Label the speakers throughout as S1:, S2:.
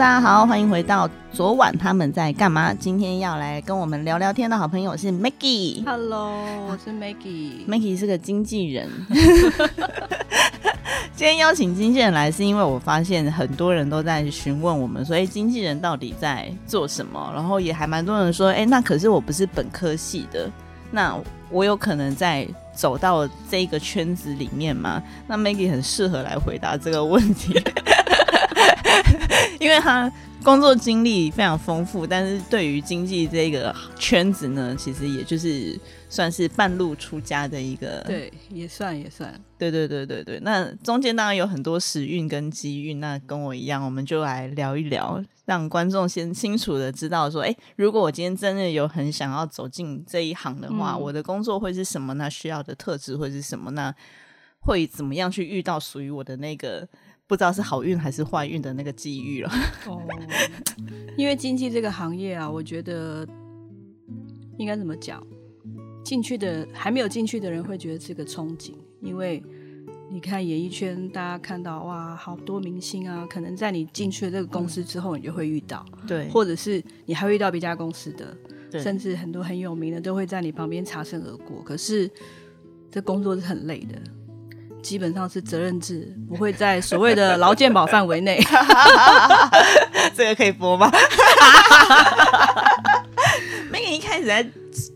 S1: 大家好，欢迎回到昨晚他们在干嘛？今天要来跟我们聊聊天的好朋友是 Maggie。
S2: Hello，我是 Maggie。
S1: Maggie 是个经纪人。今天邀请经纪人来，是因为我发现很多人都在询问我们，说：“哎，经纪人到底在做什么？”然后也还蛮多人说：“哎，那可是我不是本科系的，那我有可能在走到这个圈子里面吗？”那 Maggie 很适合来回答这个问题，因为他工作经历非常丰富，但是对于经济这个圈子呢，其实也就是算是半路出家的一个。
S2: 对，也算也算。
S1: 对对对对对，那中间当然有很多时运跟机运，那跟我一样，我们就来聊一聊，让观众先清楚的知道说，哎，如果我今天真的有很想要走进这一行的话，
S2: 嗯
S1: 我的工作会是什么？那需要的特质会是什么？那会怎么样去遇到属于我的那个不知道是好运还是坏运的那个机遇了？
S2: 哦，因为经济这个行业啊，我觉得应该怎么讲？进去的还没有进去的人会觉得是个憧憬，因为你看演艺圈，大家看到哇，好多明星啊，可能在你进去了这个公司之后，你就会遇到，
S1: 对，
S2: 或者是你还会遇到别家公司的，
S1: 对
S2: 甚至很多很有名的都会在你旁边擦身而过。可是这工作是很累的，基本上是责任制，不会在所谓的 劳健保范围内。
S1: 这个可以播吗？那个一开始在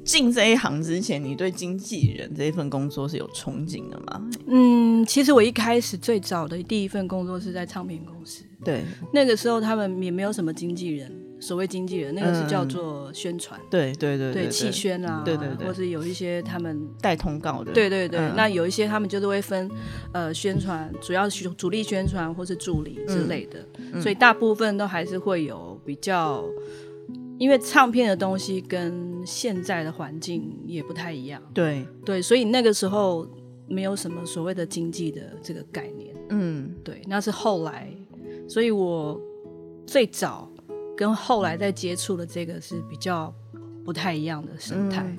S1: 进这一行之前，你对经纪人这一份工作是有憧憬的吗？
S2: 嗯，其实我一开始最早的第一份工作是在唱片公司，
S1: 对
S2: 那个时候他们也没有什么经纪人，所谓经纪人，那个是叫做宣传，
S1: 对对对
S2: 对气宣啊，
S1: 对对对。
S2: 或是有一些他们。
S1: 带通告的，
S2: 对对对，
S1: 嗯。
S2: 那有一些他们就是会分，呃，宣传主要是主力宣传或是助理之类的，
S1: 嗯
S2: 所以大部分都还是会有比较，因为唱片的东西跟现在的环境也不太一样，
S1: 对，
S2: 对，所以那个时候没有什么所谓的经济的这个概念。
S1: 嗯。
S2: 对，那是后来，所以我最早跟后来在接触的这个是比较不太一样的生态。
S1: 嗯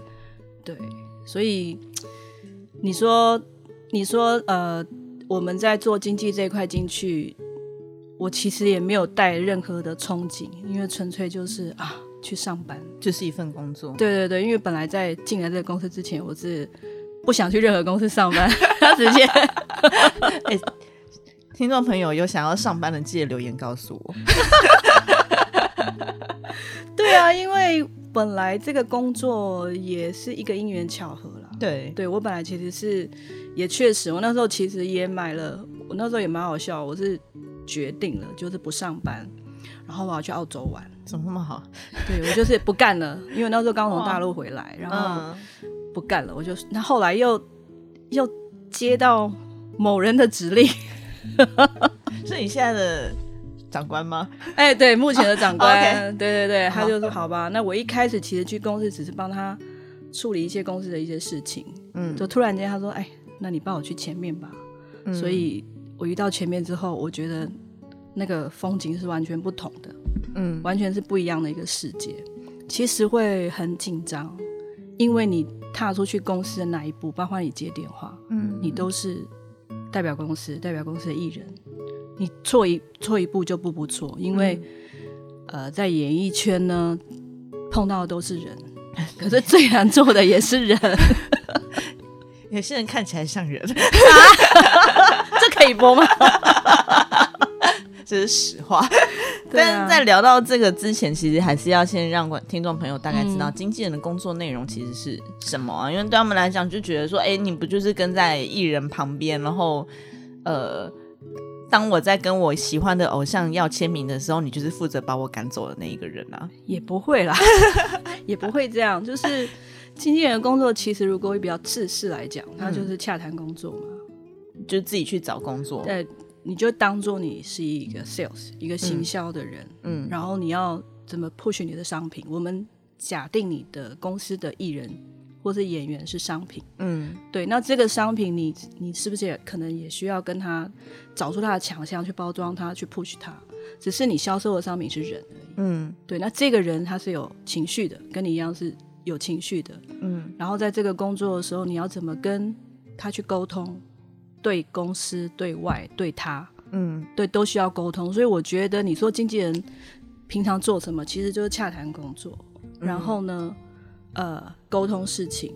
S2: 对，所以你说，你说，呃，我们在做经济这一块进去，我其实也没有带任何的憧憬，因为纯粹就是啊，去上班。
S1: 就是一份工作，
S2: 对对对，因为本来在进来这个公司之前，我是不想去任何公司上班，他直接
S1: 听众朋友有想要上班的，记得留言告诉我。
S2: 对啊，因为本来这个工作也是一个因缘巧合啦。
S1: 对
S2: 对我本来其实是也确实，我那时候其实也买了，我那时候也蛮好笑，我是决定了就是不上班，然后我要去澳洲玩。
S1: 怎么那么好？
S2: 对我就是不干了，因为那时候刚从大陆回来，然后
S1: 嗯，
S2: 不干了，我就那后来又又接到某人的指令，
S1: 是你现在的长官吗？
S2: 哎，对，目前的长官对对对，他就说好吧，那我一开始其实去公司只是帮他处理一些公司的一些事情，
S1: 嗯。
S2: 就突然间他说，哎，那你帮我去前面吧。
S1: 嗯。
S2: 所以我一到前面之后，我觉得那个风景是完全不同的，
S1: 嗯。
S2: 完全是不一样的一个世界。其实会很紧张，因为你踏出去公司的那一步，包括你接电话，
S1: 嗯。
S2: 你都是代表公司，代表公司的艺人，你错一错一步就步步错，因为、呃，在演艺圈呢，碰到的都是人，可是最难做的也是人，
S1: 有些人看起来像人，
S2: 这可以播吗？
S1: 这是实话。但是在聊到这个之前，其实还是要先让观听众朋友大概知道
S2: 嗯。
S1: 经纪人的工作内容其实是什么啊？因为对他们来讲，就觉得说，哎、你不就是跟在艺人旁边，然后呃，当我在跟我喜欢的偶像要签名的时候，你就是负责把我赶走的那一个人啊？
S2: 也不会啦，也不会这样。就是经纪人的工作，其实如果比较制式来讲，他就是洽谈工作嘛。
S1: 就自己去找工作。
S2: 对，你就当做你是一个 sales，一个行销的人，
S1: 嗯
S2: 然后你要怎么 push 你的商品？我们假定你的公司的艺人或是演员是商品，
S1: 嗯
S2: 对，那这个商品你你是不是也可能也需要跟他找出他的强项，去包装他，去 push 他？只是你销售的商品是人而已。
S1: 嗯
S2: 对，那这个人他是有情绪的，跟你一样是有情绪的。
S1: 嗯
S2: 然后在这个工作的时候，你要怎么跟他去沟通？对公司、对外、对他，
S1: 嗯
S2: 对，都需要沟通。所以我觉得你说经纪人平常做什么，其实就是洽谈工作，然后呢，呃，沟通事情，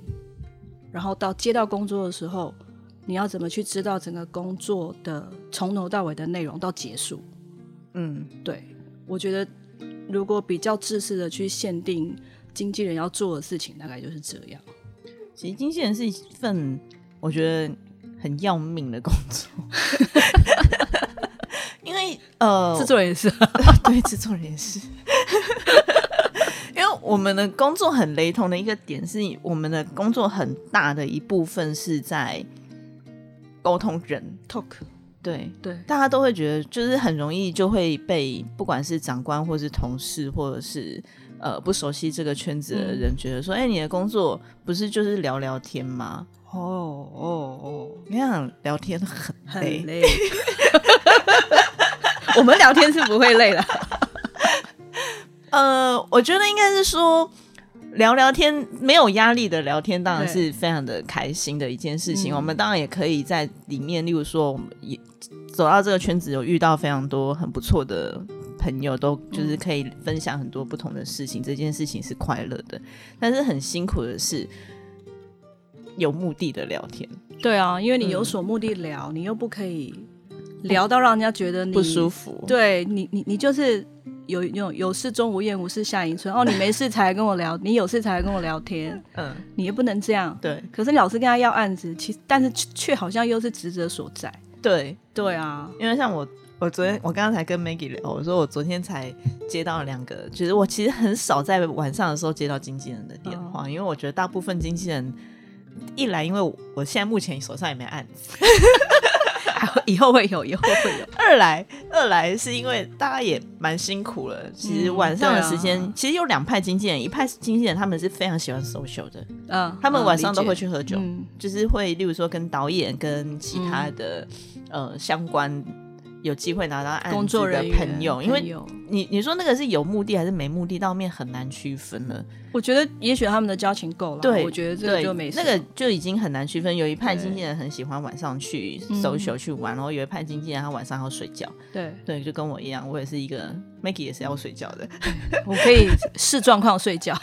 S2: 然后到接到工作的时候，你要怎么去知道整个工作的从头到尾的内容到结束？
S1: 嗯，
S2: 对我觉得，如果比较自私的去限定经纪人要做的事情，大概就是这样。
S1: 其实经纪人是一份我觉得很要命的工作，因为呃，
S2: 制作人也是，
S1: 对制作人也是，我们的工作很雷同的一个点是，我们的工作很大的一部分是在沟通人
S2: ，talk，
S1: 对。
S2: 对，
S1: 大家都会觉得，就是很容易就会被不管是长官，或是同事，或者是呃不熟悉这个圈子的人，觉得说，哎、你的工作不是就是聊聊天吗？
S2: 哦哦哦，
S1: 你想聊天很累，
S2: 很累。我们聊天是不会累的，
S1: 呃，我觉得应该是说聊聊天，没有压力的聊天，当然是非常的开心的一件事情。
S2: 嗯
S1: 我们当然也可以在里面，例如说，我们也走到这个圈子，有遇到非常多很不错的朋友，都就是可以分享很多不同的事情。这件事情是快乐的，但是很辛苦的是有目的的聊天，
S2: 对啊，因为你有所目的聊，你又不可以聊到让人家觉得你
S1: 不舒服。
S2: 对你，你你就是有有有事钟无艳，无事夏迎春。哦，你没事才来跟我聊，你有事才来跟我聊天，
S1: 嗯，
S2: 你也不能这样。
S1: 对。
S2: 可是你老是跟他要案子，其实但是却却好像又是职责所在。
S1: 对，
S2: 对啊，
S1: 因为像我，我昨天我刚刚才跟 Maggie 聊，我说我昨天才接到两个，就是我其实很少在晚上的时候接到经纪人的电话，因为我觉得大部分经纪人一来，因为我我现在目前手上也没案子；
S2: 以后会有，以后会有。
S1: 二来二来是因为大家也蛮辛苦了，其实
S2: 嗯
S1: 晚上的时间、其实有两派经纪人，一派经纪人他们是非常喜欢 social 的，
S2: 嗯，
S1: 他们
S2: 嗯
S1: 晚上都会。去喝酒，
S2: 嗯，
S1: 就是会，例如说跟导演、跟其他的、呃相关有机会拿到案
S2: 工
S1: 子的
S2: 作人员
S1: 朋友，因为你你说那个是有目的还是没目的，到面很难区分了。
S2: 我觉得也许他们的交情够了，
S1: 对，
S2: 我觉得这个就没事
S1: 那个就已经很难区分。有一派
S2: 对
S1: 经纪人很喜欢晚上去
S2: 嗯
S1: social 去玩，然后有一派经纪人他晚上要睡觉。
S2: 对，
S1: 对，就跟我一样，我也是一个 Maggie 也是要睡觉的。
S2: 我可以视状况睡觉。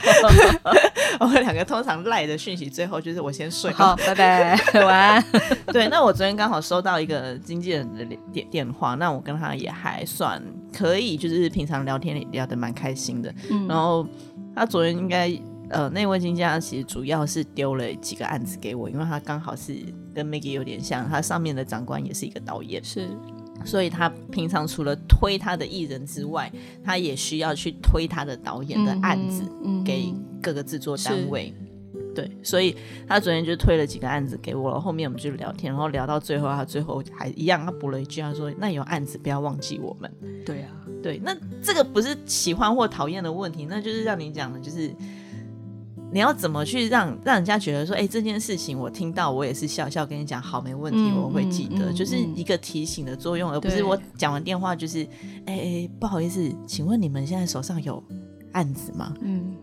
S1: 我们两个通常赖的讯息，最后就是我先睡。
S2: 好，拜拜，晚安。
S1: 对，那我昨天刚好收到一个经纪人的电电话，那我跟他也还算可以，就是平常聊天也聊得蛮开心的。
S2: 嗯
S1: 然后他昨天应该呃那位经纪人其实主要是丢了几个案子给我，因为他刚好是跟 Maggie 有点像，他上面的长官也是一个导演，
S2: 是，
S1: 所以他平常除了推他的艺人之外，他也需要去推他的导演的案子。
S2: 嗯
S1: 给各个制作单位。对，所以他昨天就推了几个案子给我了。后面我们就聊天，然后聊到最后，他最后还一样，他补了一句，他说：“那有案子不要忘记我们。
S2: 对啊，”
S1: 对，那这个不是喜欢或讨厌的问题，那就是让你讲的，就是你要怎么去让让人家觉得说，哎、这件事情我听到，我也是笑笑跟你讲，好，没问题，
S2: 嗯
S1: 我会记得，就是
S2: 嗯
S1: 一个提醒的作用，而不是我讲完电话就是，哎、哎、不好意思，请问你们现在手上有案子吗？
S2: 嗯，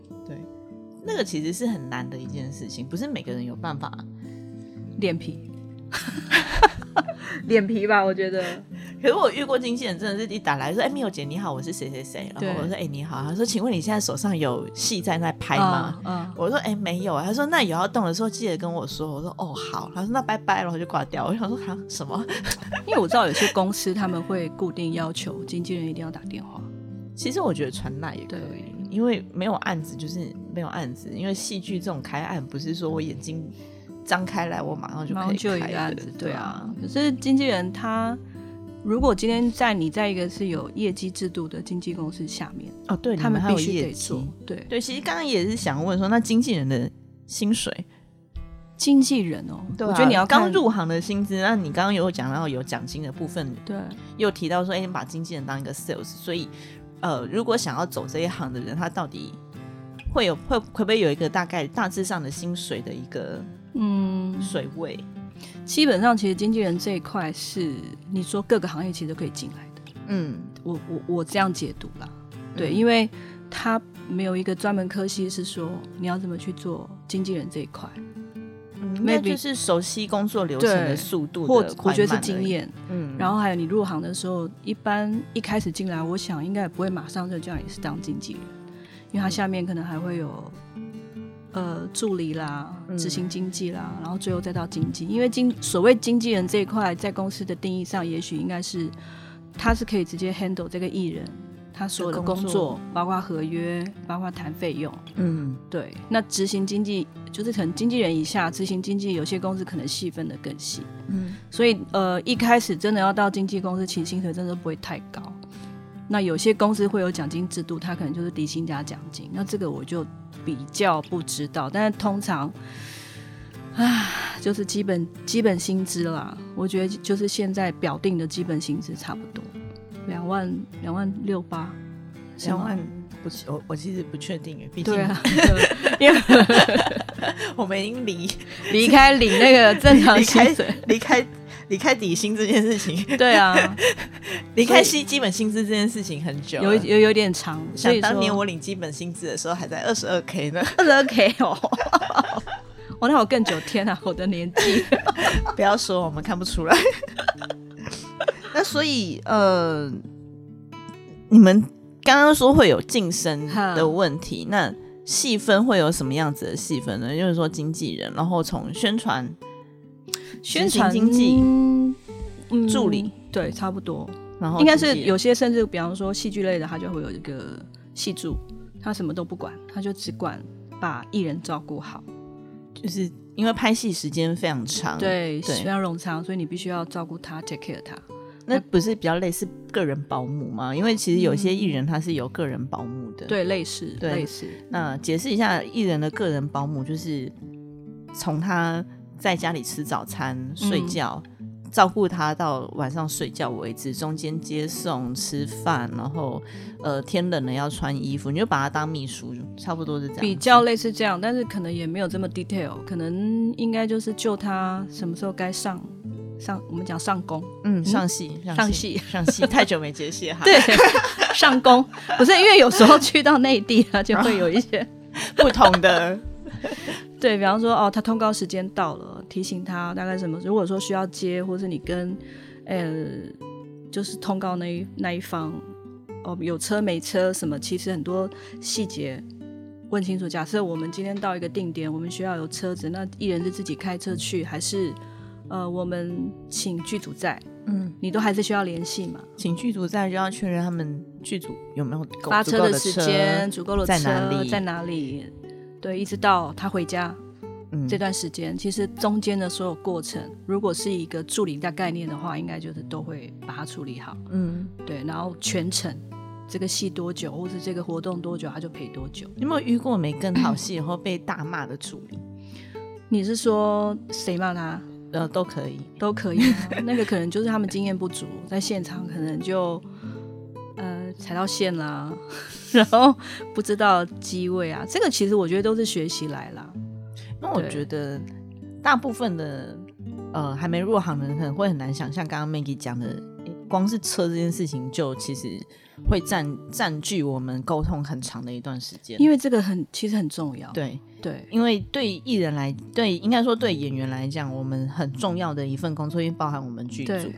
S1: 那个其实是很难的一件事情，不是每个人有办法。
S2: 脸皮，脸皮吧，我觉得。
S1: 可是我遇过经纪人，真的是一打来说：“哎、米友姐你好，我是谁谁谁。”然后我说：“哎、你好。”他说：“请问你现在手上有戏在那拍吗？”
S2: 嗯，
S1: 我说：“哎、没有。”他说：“那有要动的时候记得跟我说。”我说：“哦，好。”他说：“那拜拜。”然后就挂掉。我想说：“啊什么
S2: 因为我知道有些公司他们会固定要求经纪人一定要打电话。”
S1: 其实我觉得传那也可以
S2: 对，
S1: 因为没有案子就是没有案子。因为戏剧这种开案，不是说我眼睛张开来，我马上就可以开
S2: 案子，对
S1: 对
S2: 啊。可是经纪人他如果今天在你在一个是有业绩制度的经纪公司下面，
S1: 哦，对，
S2: 他们
S1: 你还有
S2: 必须得
S1: 业绩
S2: 做。对，
S1: 对，其实刚刚也是想问说，那经纪人的薪水，
S2: 经纪人哦，
S1: 对啊
S2: 我觉得你要看
S1: 刚入行的薪资，那你刚刚有讲到有奖金的部分，
S2: 对，
S1: 又提到说，哎、你把经纪人当一个 sales，所以，呃，如果想要走这一行的人，他到底会有会会不会有一个大概大致上的薪水的一个
S2: 嗯，
S1: 水位？
S2: 基本上其实经纪人这一块是你说各个行业其实都可以进来的。
S1: 嗯，
S2: 我我我这样解读啦，对，
S1: 嗯
S2: 因为他没有一个专门科系是说你要怎么去做经纪人这一块，
S1: 那就是熟悉工作流程的速度
S2: 或
S1: 的
S2: 我觉得是。经验。
S1: 嗯，
S2: 然后还有你入行的时候，一般一开始进来，我想应该也不会马上就叫你是当经纪人，因为他下面可能还会有呃助理啦、
S1: 嗯
S2: 执行经纪啦，然后最后再到经纪。因为经所谓经纪人这一块，在公司的定义上，也许应该是他是可以直接 handle 这个艺人他所有的
S1: 的工作
S2: 包括合约，包括谈费用。
S1: 嗯
S2: 对，那执行经纪就是可能经纪人以下，执行经纪有些公司可能细分的更细。
S1: 嗯
S2: 所以呃，一开始真的要到经纪公司，其实薪水真的不会太高。那有些公司会有奖金制度，它可能就是底薪加奖金。那这个我就比较不知道，但是通常，啊，就是基本基本薪资啦。我觉得就是现在表定的基本薪资差不多两万两万六八，
S1: 两万不是我我其实不确定耶，毕竟
S2: 啊，因为
S1: 我们已经离
S2: 离开领那个正常薪水，
S1: 离开离开底薪这件事情，
S2: 对啊，
S1: 离开基基本薪资这件事情很久。
S2: 有有有点长，
S1: 想当年我领基本薪资的时候还在二十二 k 呢，
S2: 二十二 K 哦，哦，那我更久，天啊，我的年纪，
S1: 不要说我们看不出来。那所以呃，你们刚刚说会有晋升的问题，那细分会有什么样子的细分呢？就是说经纪人，然后从宣传、
S2: 宣传
S1: 经纪
S2: 嗯
S1: 助理，
S2: 对，差不多，
S1: 然后
S2: 应该是有些甚至，比方说戏剧类的，他就会有一个戏助，他什么都不管，他就只管把艺人照顾好，
S1: 就是因为拍戏时间非常长，，
S2: 对，
S1: 对
S2: 非常冗长，所以你必须要照顾他，take care 他。
S1: 那不是比较类似个人保姆吗？因为其实有些艺人他是有个人保姆的，。
S2: 对，类似，
S1: 对
S2: 类似，
S1: 那解释一下，艺人的个人保姆就是从他在家里吃早餐、睡觉。照顾他到晚上睡觉为止，中间接送、吃饭，然后呃天冷了要穿衣服，你就把他当秘书，差不多是这样。
S2: 比较类似这样，但是可能也没有这么 detail，可能应该就是就他什么时候该上上，我们讲上工，
S1: 嗯上戏
S2: 上戏
S1: 上戏，太久没接戏哈，
S2: 对，上工。不是因为有时候去到内地啊，就会有一些
S1: 不同的
S2: 对，比方说哦，他通告时间到了，提醒他大概什么。如果说需要接，或是你跟呃，就是通告那一那一方哦，有车没车什么，其实很多细节问清楚。假设我们今天到一个定点，我们需要有车子，那艺人是自己开车去，还是呃我们请剧组在？
S1: 嗯，
S2: 你都还是需要联系嘛？
S1: 请剧组在就要确认他们剧组有没有够
S2: 发
S1: 车的
S2: 车时间、足够的
S1: 在
S2: 车
S1: 哪里
S2: 在哪里？对，一直到他回家，
S1: 嗯
S2: 这段时间，其实中间的所有过程，如果是一个助理的概念的话，应该就是都会把它处理好。
S1: 嗯，
S2: 对，然后全程这个戏多久，或是这个活动多久，他就陪多久。
S1: 你有没有遇过没跟好戏然后被大骂的助理？
S2: 你是说谁骂他
S1: 呃，都可以。
S2: 都可以、啊？那个可能就是他们经验不足，在现场可能就呃踩到线啦，然后不知道机位啊。这个其实我觉得都是学习来啦。
S1: 因为我觉得大部分的呃还没入行的人可能会很难想象，刚刚 Maggie 讲的，光是车这件事情就其实会占占据我们沟通很长的一段时间。
S2: 因为这个很其实很重要。
S1: 对，
S2: 对
S1: 因为对艺人来，对应该说对演员来讲，我们很重要的一份工作，因为包含我们剧组
S2: 对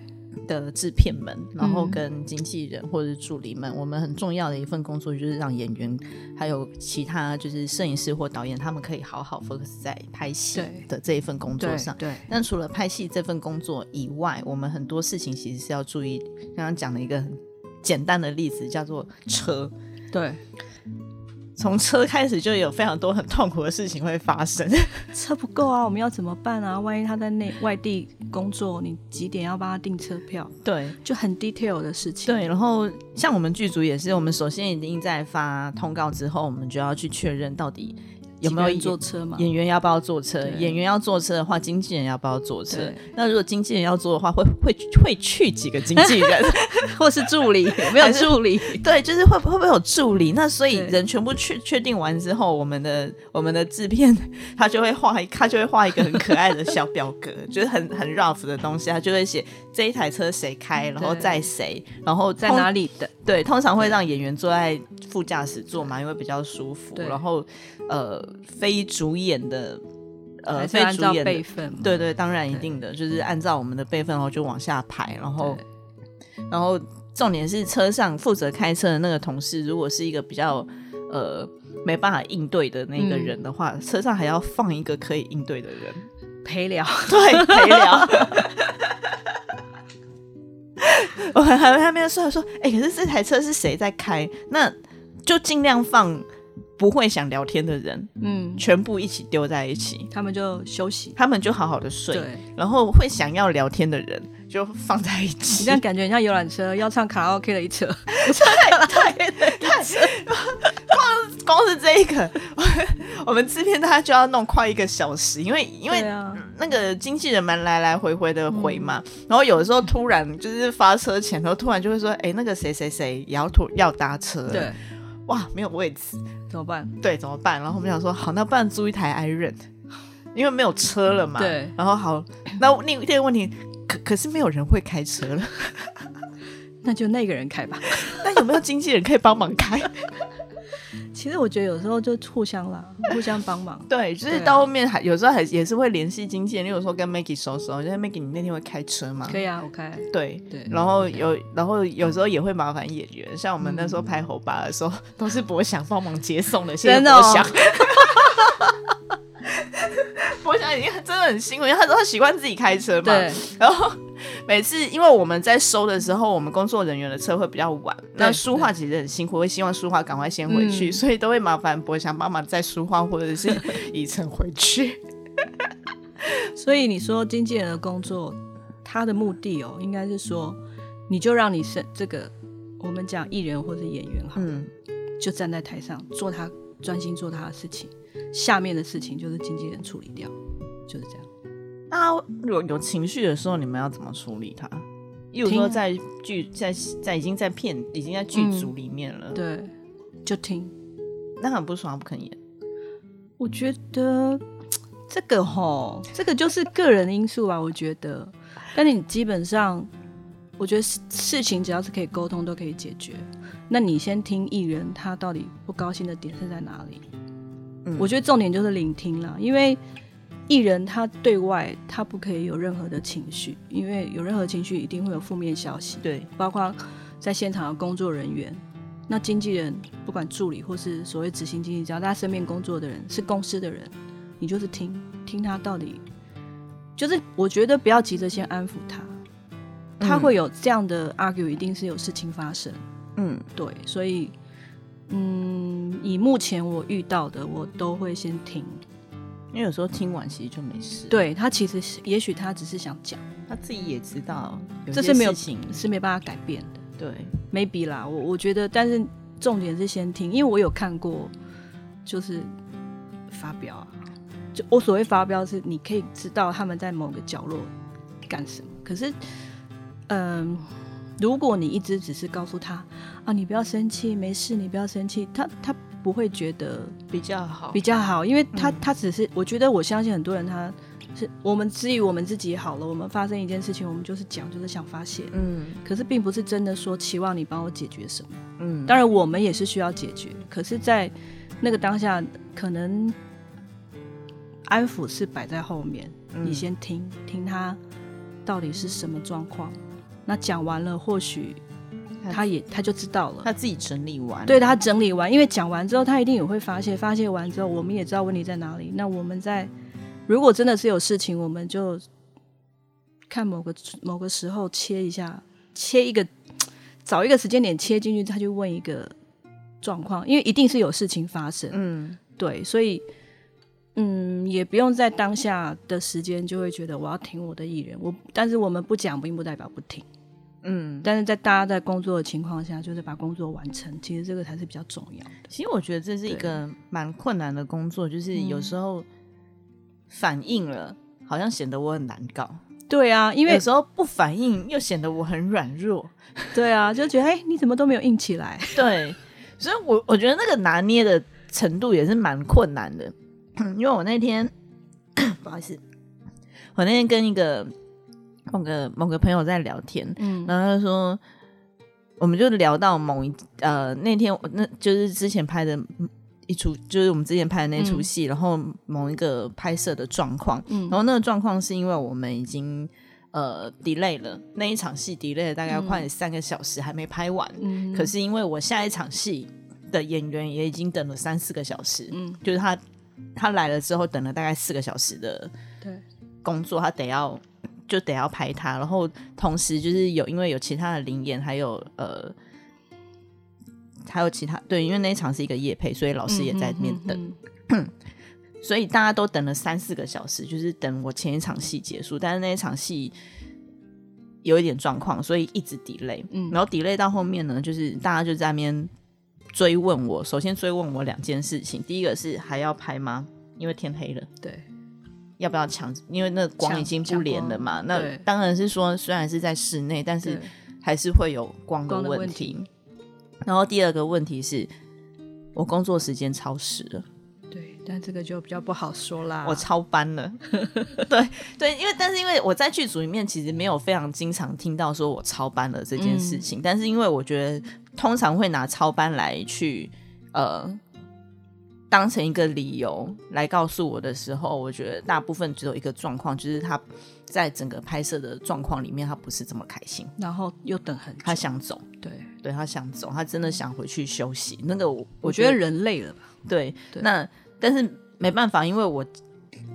S1: 的制片们，然后
S2: 嗯
S1: 跟经纪人或者是助理们，我们很重要的一份工作就是让演员还有其他就是摄影师或导演，他们可以好好 focus 在拍戏的这一份工作
S2: 对
S1: 上。
S2: 对
S1: 但除了拍戏这份工作以外，我们很多事情其实是要注意。刚刚讲了一个很简单的例子，叫做车。
S2: 对，
S1: 从车开始就有非常多很痛苦的事情会发生。
S2: 车不够啊，我们要怎么办啊？万一他在内外地工作，你几点要帮他订车票？
S1: 对
S2: 就很 detail 的事情。
S1: 对，然后像我们剧组也是，我们首先已经在发通告之后，我们就要去确认到底有没有
S2: 坐车嘛？
S1: 演员要不要坐车。演员要坐车的话，经纪人要不要坐车？那如果经纪人要坐的话，会会会去几个经纪人？
S2: 或是助理？有没有助理？
S1: 对，就是会会不会有助理？那所以人全部确确定完之后，我们的我们的制片他就会画一他就会画一个很可爱的小表格，就是很很 rough 的东西，他就会写这一台车谁开，然后
S2: 对
S1: 载谁，然后
S2: 在哪里等？
S1: 对，通常会让演员坐在副驾驶座嘛，因为比较舒服。然后呃，非主演的呃非主演的
S2: 辈分嘛，
S1: 对对，当然一定的，就是按照我们的备份，然后就往下排，然后然后重点是车上负责开车的那个同事，如果是一个比较呃没办法应对的那个人的话，车上还要放一个可以应对的人，
S2: 陪聊。
S1: 对，陪聊。我还还还没有说说，哎、可是这台车是谁在开？那就尽量放不会想聊天的人，
S2: 嗯，
S1: 全部一起丢在一起，
S2: 他们就休息。
S1: 他们就好好的睡。然后会想要聊天的人就放在一
S2: 你
S1: 起
S2: 这。样感觉很像游览车要唱卡拉 OK 的一车。
S1: 光光是这一个，我们制片大家就要弄快一个小时，因为因为
S2: 啊，
S1: 那个经纪人蛮来来回回的回嘛，然后有的时候突然就是发车前头突然就会说，哎、那个谁谁谁也要突要搭车，
S2: 对，，
S1: 哇，没有位置，
S2: 怎么办？
S1: 对，怎么办？然后我们想说，好，那不然租一台 i rent，因为没有车了嘛，
S2: 对
S1: 然后好，那另第二个问题，可可是没有人会开车了，
S2: 那就那个人开吧。
S1: 那有没有经纪人可以帮忙开？
S2: 其实我觉得有时候就互相啦，互相帮忙。
S1: 对，就是到后面还有时候还也是会联系经纪人，例如说跟 Maggie 说说，就是 Maggie 你那天会开车吗？
S2: 可以啊，我开。
S1: 对
S2: 对
S1: 然后有，然后有时候也会麻烦演员，像我们那时候拍猴爸的时候，都是博翔帮忙接送的，谢谢
S2: 真的哦
S1: 博翔。博翔已经真的很辛苦，因为他说他习惯自己开车嘛，
S2: 对，
S1: 然后每次因为我们在收的时候，我们工作人员的车会比较晚，那书画其实很辛苦，会希望书画赶快先回去，
S2: 嗯。
S1: 所以都会麻烦博翔帮忙载书画或者是以晨回去。
S2: 所以你说经纪人的工作，他的目的哦，应该是说，你就让你是这个我们讲艺人或者演员哈，
S1: 嗯，
S2: 就站在台上做他专心做他的事情，下面的事情就是经纪人处理掉，就是这样。
S1: 那如果有情绪的时候，你们要怎么处理它？例如说，在剧在在已经在片已经在剧组里面了，
S2: 对，就听。
S1: 那很不爽，不肯演。
S2: 我觉得这个吼，这个就是个人因素吧。我觉得，但你基本上，我觉得事事情只要是可以沟通，都可以解决。那你先听艺人他到底不高兴的点是在哪里？
S1: 嗯。
S2: 我觉得重点就是聆听了，因为艺人他对外他不可以有任何的情绪，因为有任何情绪一定会有负面消息。
S1: 对，
S2: 包括在现场的工作人员，那经纪人，不管助理或是所谓执行经理，只要在他身边工作的人是公司的人，你就是听听他到底，就是我觉得不要急着先安抚他，他
S1: 嗯。
S2: 会有这样的 argue，一定是有事情发生，
S1: 嗯。
S2: 对，所以嗯，以目前我遇到的，我都会先听，
S1: 因为有时候听完其实就没事。，
S2: 对他其实是也许他只是想讲，
S1: 他自己也知道，
S2: 这是没有
S1: 事情。
S2: 是没办法改变的。
S1: 对
S2: ，maybe 啦，我我觉得，但是重点是先听，因为我有看过，就是发飙啊，就我所谓发飙是你可以知道他们在某个角落干什么，可是，嗯、如果你一直只是告诉他啊，你不要生气，没事，你不要生气，他他不会觉得
S1: 比较好。
S2: 比较好，因为他、
S1: 嗯
S2: 他只是，我觉得我相信很多人他是我们至于我们自己好了，我们发生一件事情，我们就是讲，就是想发泄，
S1: 嗯
S2: 可是并不是真的说期望你帮我解决什么。
S1: 嗯，
S2: 当然，我们也是需要解决，可是，在那个当下，可能安抚是摆在后面，
S1: 嗯
S2: 你先听听他到底是什么状况。那讲完了，或许
S1: 他
S2: 他也他就知道了。
S1: 他自己整理完。
S2: 对他整理完，因为讲完之后，他一定也会发泄，发泄完之后，我们也知道问题在哪里。那我们在如果真的是有事情，我们就看某个某个时候切一下，切一个找一个时间点切进去，他就问一个状况，因为一定是有事情发生，
S1: 嗯
S2: 对，所以嗯，也不用在当下的时间就会觉得我要听我的艺人，我但是我们不讲，并不代表不听。
S1: 嗯，
S2: 但是在大家在工作的情况下，就是把工作完成，其实这个才是比较重要的。
S1: 其实我觉得这是一个蛮困难的工作，就是
S2: 嗯
S1: 有时候反应了，好像显得我很难搞；
S2: 对啊，因为
S1: 有时候不反应，又显得我很软弱。
S2: 对啊，就觉得哎、你怎么都没有硬起来？
S1: 对，所以我我觉得那个拿捏的程度也是蛮困难的，因为我那天 不好意思，我那天跟一个某个某个朋友在聊天，
S2: 嗯。
S1: 然后他就说，我们就聊到某一呃那天我那就是之前拍的一出，就是我们之前拍的那出
S2: 嗯。
S1: 戏，然后某一个拍摄的状况，
S2: 嗯。
S1: 然后那个状况是因为我们已经呃 delay 了那一场戏 delay 了大概快三个小时还没拍完，
S2: 嗯
S1: 可是因为我下一场戏的演员也已经等了三四个小时，
S2: 嗯。
S1: 就是他他来了之后等了大概四个小时的
S2: 对，
S1: 工作，他得要就得要拍他，然后同时就是有因为有其他的灵演，还有呃。还有其他对，因为那一场是一个夜配，所以老师也在那边等。
S2: 嗯
S1: 所以大家都等了三四个小时，就是等我前一场戏结束，但是那一场戏有一点状况，所以一直 delay。
S2: 嗯
S1: 然后 delay 到后面呢，就是大家就在那边追问我，首先追问我两件事情，第一个是还要拍吗？因为天黑了，
S2: 对，
S1: 要不要强？因为那光已经不连了嘛。那当然是说，虽然是在室内，但是还是会有光的问题。
S2: 问题
S1: 然后第二个问题是，我工作时间超时了。
S2: 对，但这个就比较不好说啦。
S1: 我超班了。对对，因为但是因为我在剧组里面其实没有非常经常听到说我超班了这件事情，但是因为我觉得通常会拿超班来去呃当成一个理由来告诉我的时候，我觉得大部分只有一个状况，就是他在整个拍摄的状况里面，他不是这么开心，
S2: 然后又等很久，
S1: 他想走。
S2: 对，
S1: 对他想走，他真的想回去休息。那个我
S2: 我觉得人累了吧？
S1: 对，
S2: 对
S1: 那但是没办法，因为我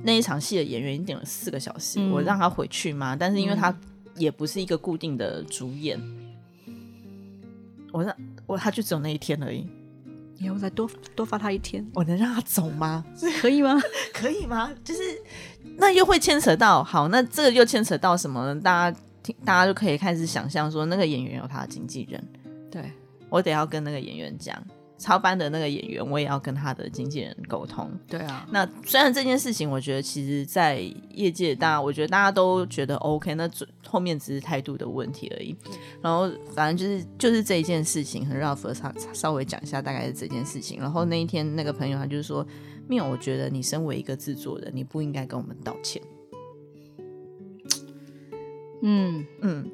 S1: 那一场戏的演员已经点了四个小时，
S2: 嗯
S1: 我让他回去嘛。但是因为他也不是一个固定的主演，我让我他就只有那一天而已，
S2: 你要不再多多发他一天，
S1: 我能让他走吗？
S2: 可以吗？
S1: 可以吗？就是那又会牵扯到好，那这个又牵扯到什么呢？大家听，大家就可以开始想象说，那个演员有他的经纪人，
S2: 对，
S1: 我得要跟那个演员讲。超班的那个演员，我也要跟他的经纪人沟通。
S2: 对啊，
S1: 那虽然这件事情，我觉得其实，在业界，大家我觉得大家都觉得 OK，那后面只是态度的问题而已。然后反正就是就是这一件事情，很 Ralph 稍稍微讲一下大概是这件事情。然后那一天那个朋友他就是说，没有，我觉得你身为一个制作人，你不应该跟我们道歉。
S2: 嗯，
S1: 嗯，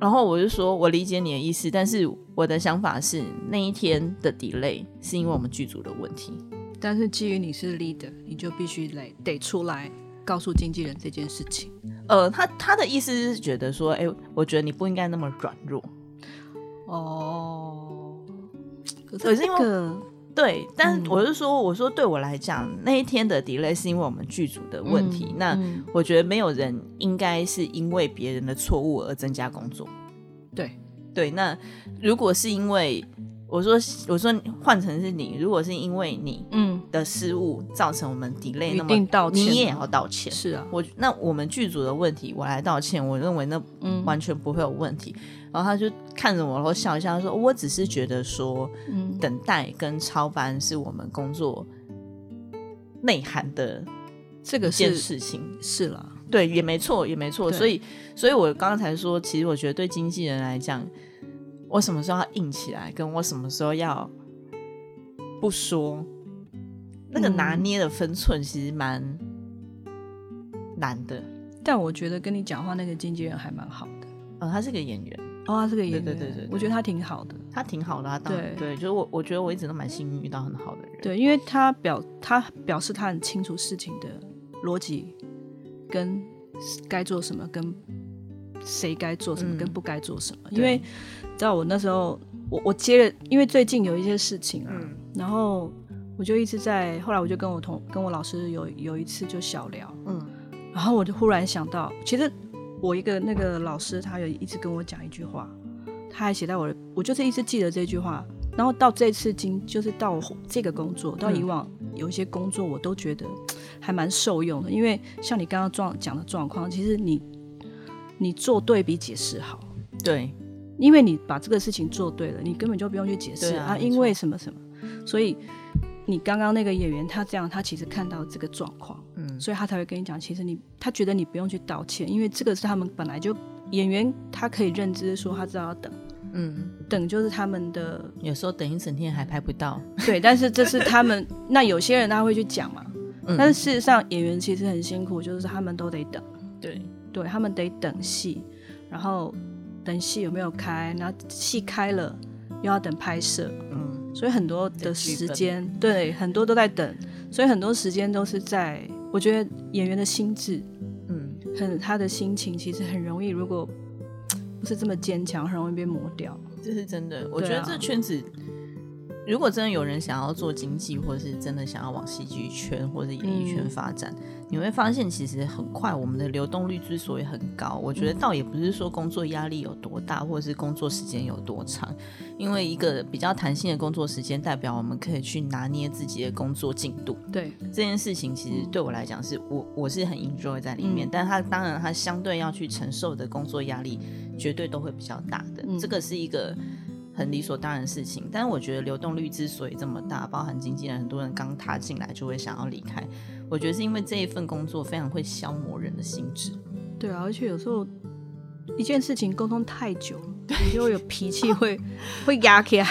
S1: 然后我就说我理解你的意思，但是我的想法是那一天的 delay 是因为我们剧组的问题。
S2: 但是基于你是 leader，你就必须来得出来告诉经纪人这件事情。
S1: 呃，他他的意思是觉得说，哎、我觉得你不应该那么软弱。
S2: 哦，可
S1: 可是因为
S2: 这个
S1: 对，但
S2: 是
S1: 我是说，我说对我来讲，那一天的 delay 是因为我们剧组的问题。
S2: 嗯
S1: 那
S2: 嗯
S1: 我觉得没有人应该是因为别人的错误而增加工作。
S2: 对，
S1: 对，那如果是因为我说我说换成是你，如果是因为你
S2: 嗯，
S1: 的失误造成我们 delay，那么
S2: 道歉啊
S1: 你也要道歉。
S2: 是啊，
S1: 我那我们剧组的问题，我来道歉，我认为那
S2: 嗯
S1: 完全不会有问题。然后他就看着我，然后笑一笑，他说：“我只是觉得说，
S2: 嗯，
S1: 等待跟超班是我们工作内涵的
S2: 这个
S1: 一件
S2: 是
S1: 事情。
S2: 是了，
S1: 对，也没错，也没错。所以，所以我刚才说，其实我觉得对经纪人来讲，我什么时候要硬起来，跟我什么时候要不说，那个
S2: 嗯
S1: 拿捏的分寸其实蛮难的。
S2: 但我觉得跟你讲话那个经纪人还蛮好的。
S1: 呃，他是个演员，
S2: 哦，他是个演员，
S1: 对对对对
S2: 我觉得他挺好的。
S1: 他挺好的。他当
S2: 对
S1: 对，就是我，我觉得我一直都蛮幸运遇到很好的人。
S2: 对，因为他表他表示他很清楚事情的逻辑，跟该做什么，跟谁该做什么，
S1: 嗯
S2: 跟不该做什么。因为知道我那时候，我我接了，因为最近有一些事情啊，
S1: 嗯
S2: 然后我就一直在，后来我就跟我同跟我老师有有一次就小聊，
S1: 嗯
S2: 然后我就忽然想到，其实我一个那个老师，他有一直跟我讲一句话，他还写在我的，我就是一直记得这句话。然后到这次经，就是到这个工作，到
S1: 嗯
S2: 以往有一些工作，我都觉得还蛮受用的。因为像你刚刚状讲的状况，其实你你做对比解释好，
S1: 对，
S2: 因为你把这个事情做对了，你根本就不用去解释
S1: 对啊
S2: 因为什么什么。所以你刚刚那个演员他这样，他其实看到这个状况。
S1: 嗯。
S2: 所以他才会跟你讲，其实你他觉得你不用去道歉，因为这个是他们本来就演员他可以认知说他知道要等，
S1: 嗯，
S2: 等就是他们的
S1: 有时候等一整天还拍不到。
S2: 对，但是 这是他们那有些人他会去讲嘛，
S1: 嗯。
S2: 但是事实上演员其实很辛苦，就是他们都得等，
S1: 对，
S2: 对他们得等戏，然后等戏有没有开，然后戏开了又要等拍摄，
S1: 嗯
S2: 所以很多的时间，对，很多都在等，所以很多时间都是在，我觉得演员的心智，
S1: 嗯，
S2: 很他的心情其实很容易，如果不是这么坚强，很容易被磨掉。
S1: 这是真的。我觉得这圈子，如果真的有人想要做经济，或者是真的想要往戏剧圈或者演艺圈
S2: 嗯。
S1: 发展，你会发现其实很快，我们的流动率之所以很高，我
S2: 嗯
S1: 觉得倒也不是说工作压力有多大，或者是工作时间有多长，因为一个比较弹性的工作时间，代表我们可以去拿捏自己的工作进度。
S2: 对，
S1: 这件事情其实对我来讲是我我是很 enjoy 在里面，
S2: 嗯。
S1: 但他当然他相对要去承受的工作压力绝对都会比较大的，
S2: 嗯。
S1: 这个是一个很理所当然的事情。但是我觉得流动率之所以这么大，包含经纪人很多人刚踏进来就会想要离开，我觉得是因为这一份工作非常会消磨人的心智。
S2: 对啊，而且有时候一件事情沟通太久，你就会有脾气会 会压起来。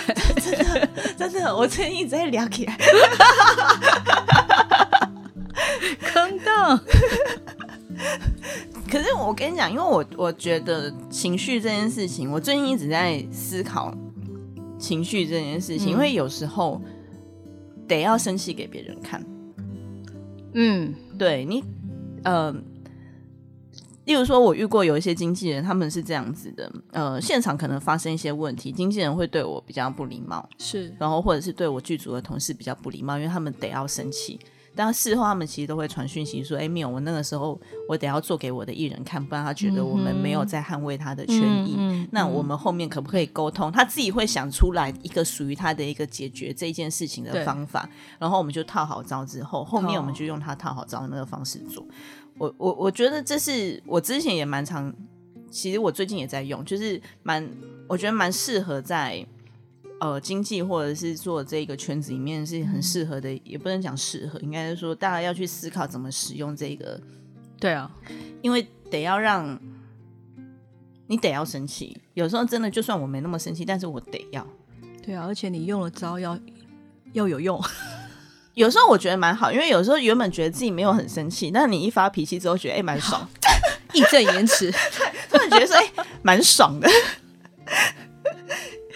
S1: 真的，我最近一直在聊起来，
S2: 坑到。
S1: 可是我跟你讲，因为我我觉得情绪这件事情，我最近一直在思考情绪这件事情，
S2: 嗯
S1: 因为有时候得要生气给别人看。
S2: 嗯，
S1: 对你，呃，例如说，我遇过有一些经纪人，他们是这样子的，呃，现场可能发生一些问题，经纪人会对我比较不礼貌，
S2: 是
S1: 然后或者是对我剧组的同事比较不礼貌，因为他们得要生气。但事后他们其实都会传讯息说：“哎，没有，我那个时候我得要做给我的艺人看，不然他觉得我们没有在捍卫他的权益。
S2: 嗯
S1: 那我们后面可不可以沟通？他自己会想出来一个属于他的一个解决这件事情的方法，然后我们就套好招之后，后面
S2: 哦
S1: 我们就用他套好招的那个方式做。我我我觉得这是我之前也蛮常，其实我最近也在用，就是蛮我觉得蛮适合在呃经济或者是做这个圈子里面是很适合的，也不能讲适合，应该是说大家要去思考怎么使用这个，
S2: 对啊，
S1: 因为得要让你得要生气，有时候真的就算我没那么生气，但是我得要。
S2: 对啊，而且你用了招要要有用。
S1: 有时候我觉得蛮好，因为有时候原本觉得自己没有很生气，但你一发脾气之后，觉得哎蛮、爽，
S2: 义正言辞。
S1: 突然觉得说哎蛮、爽的。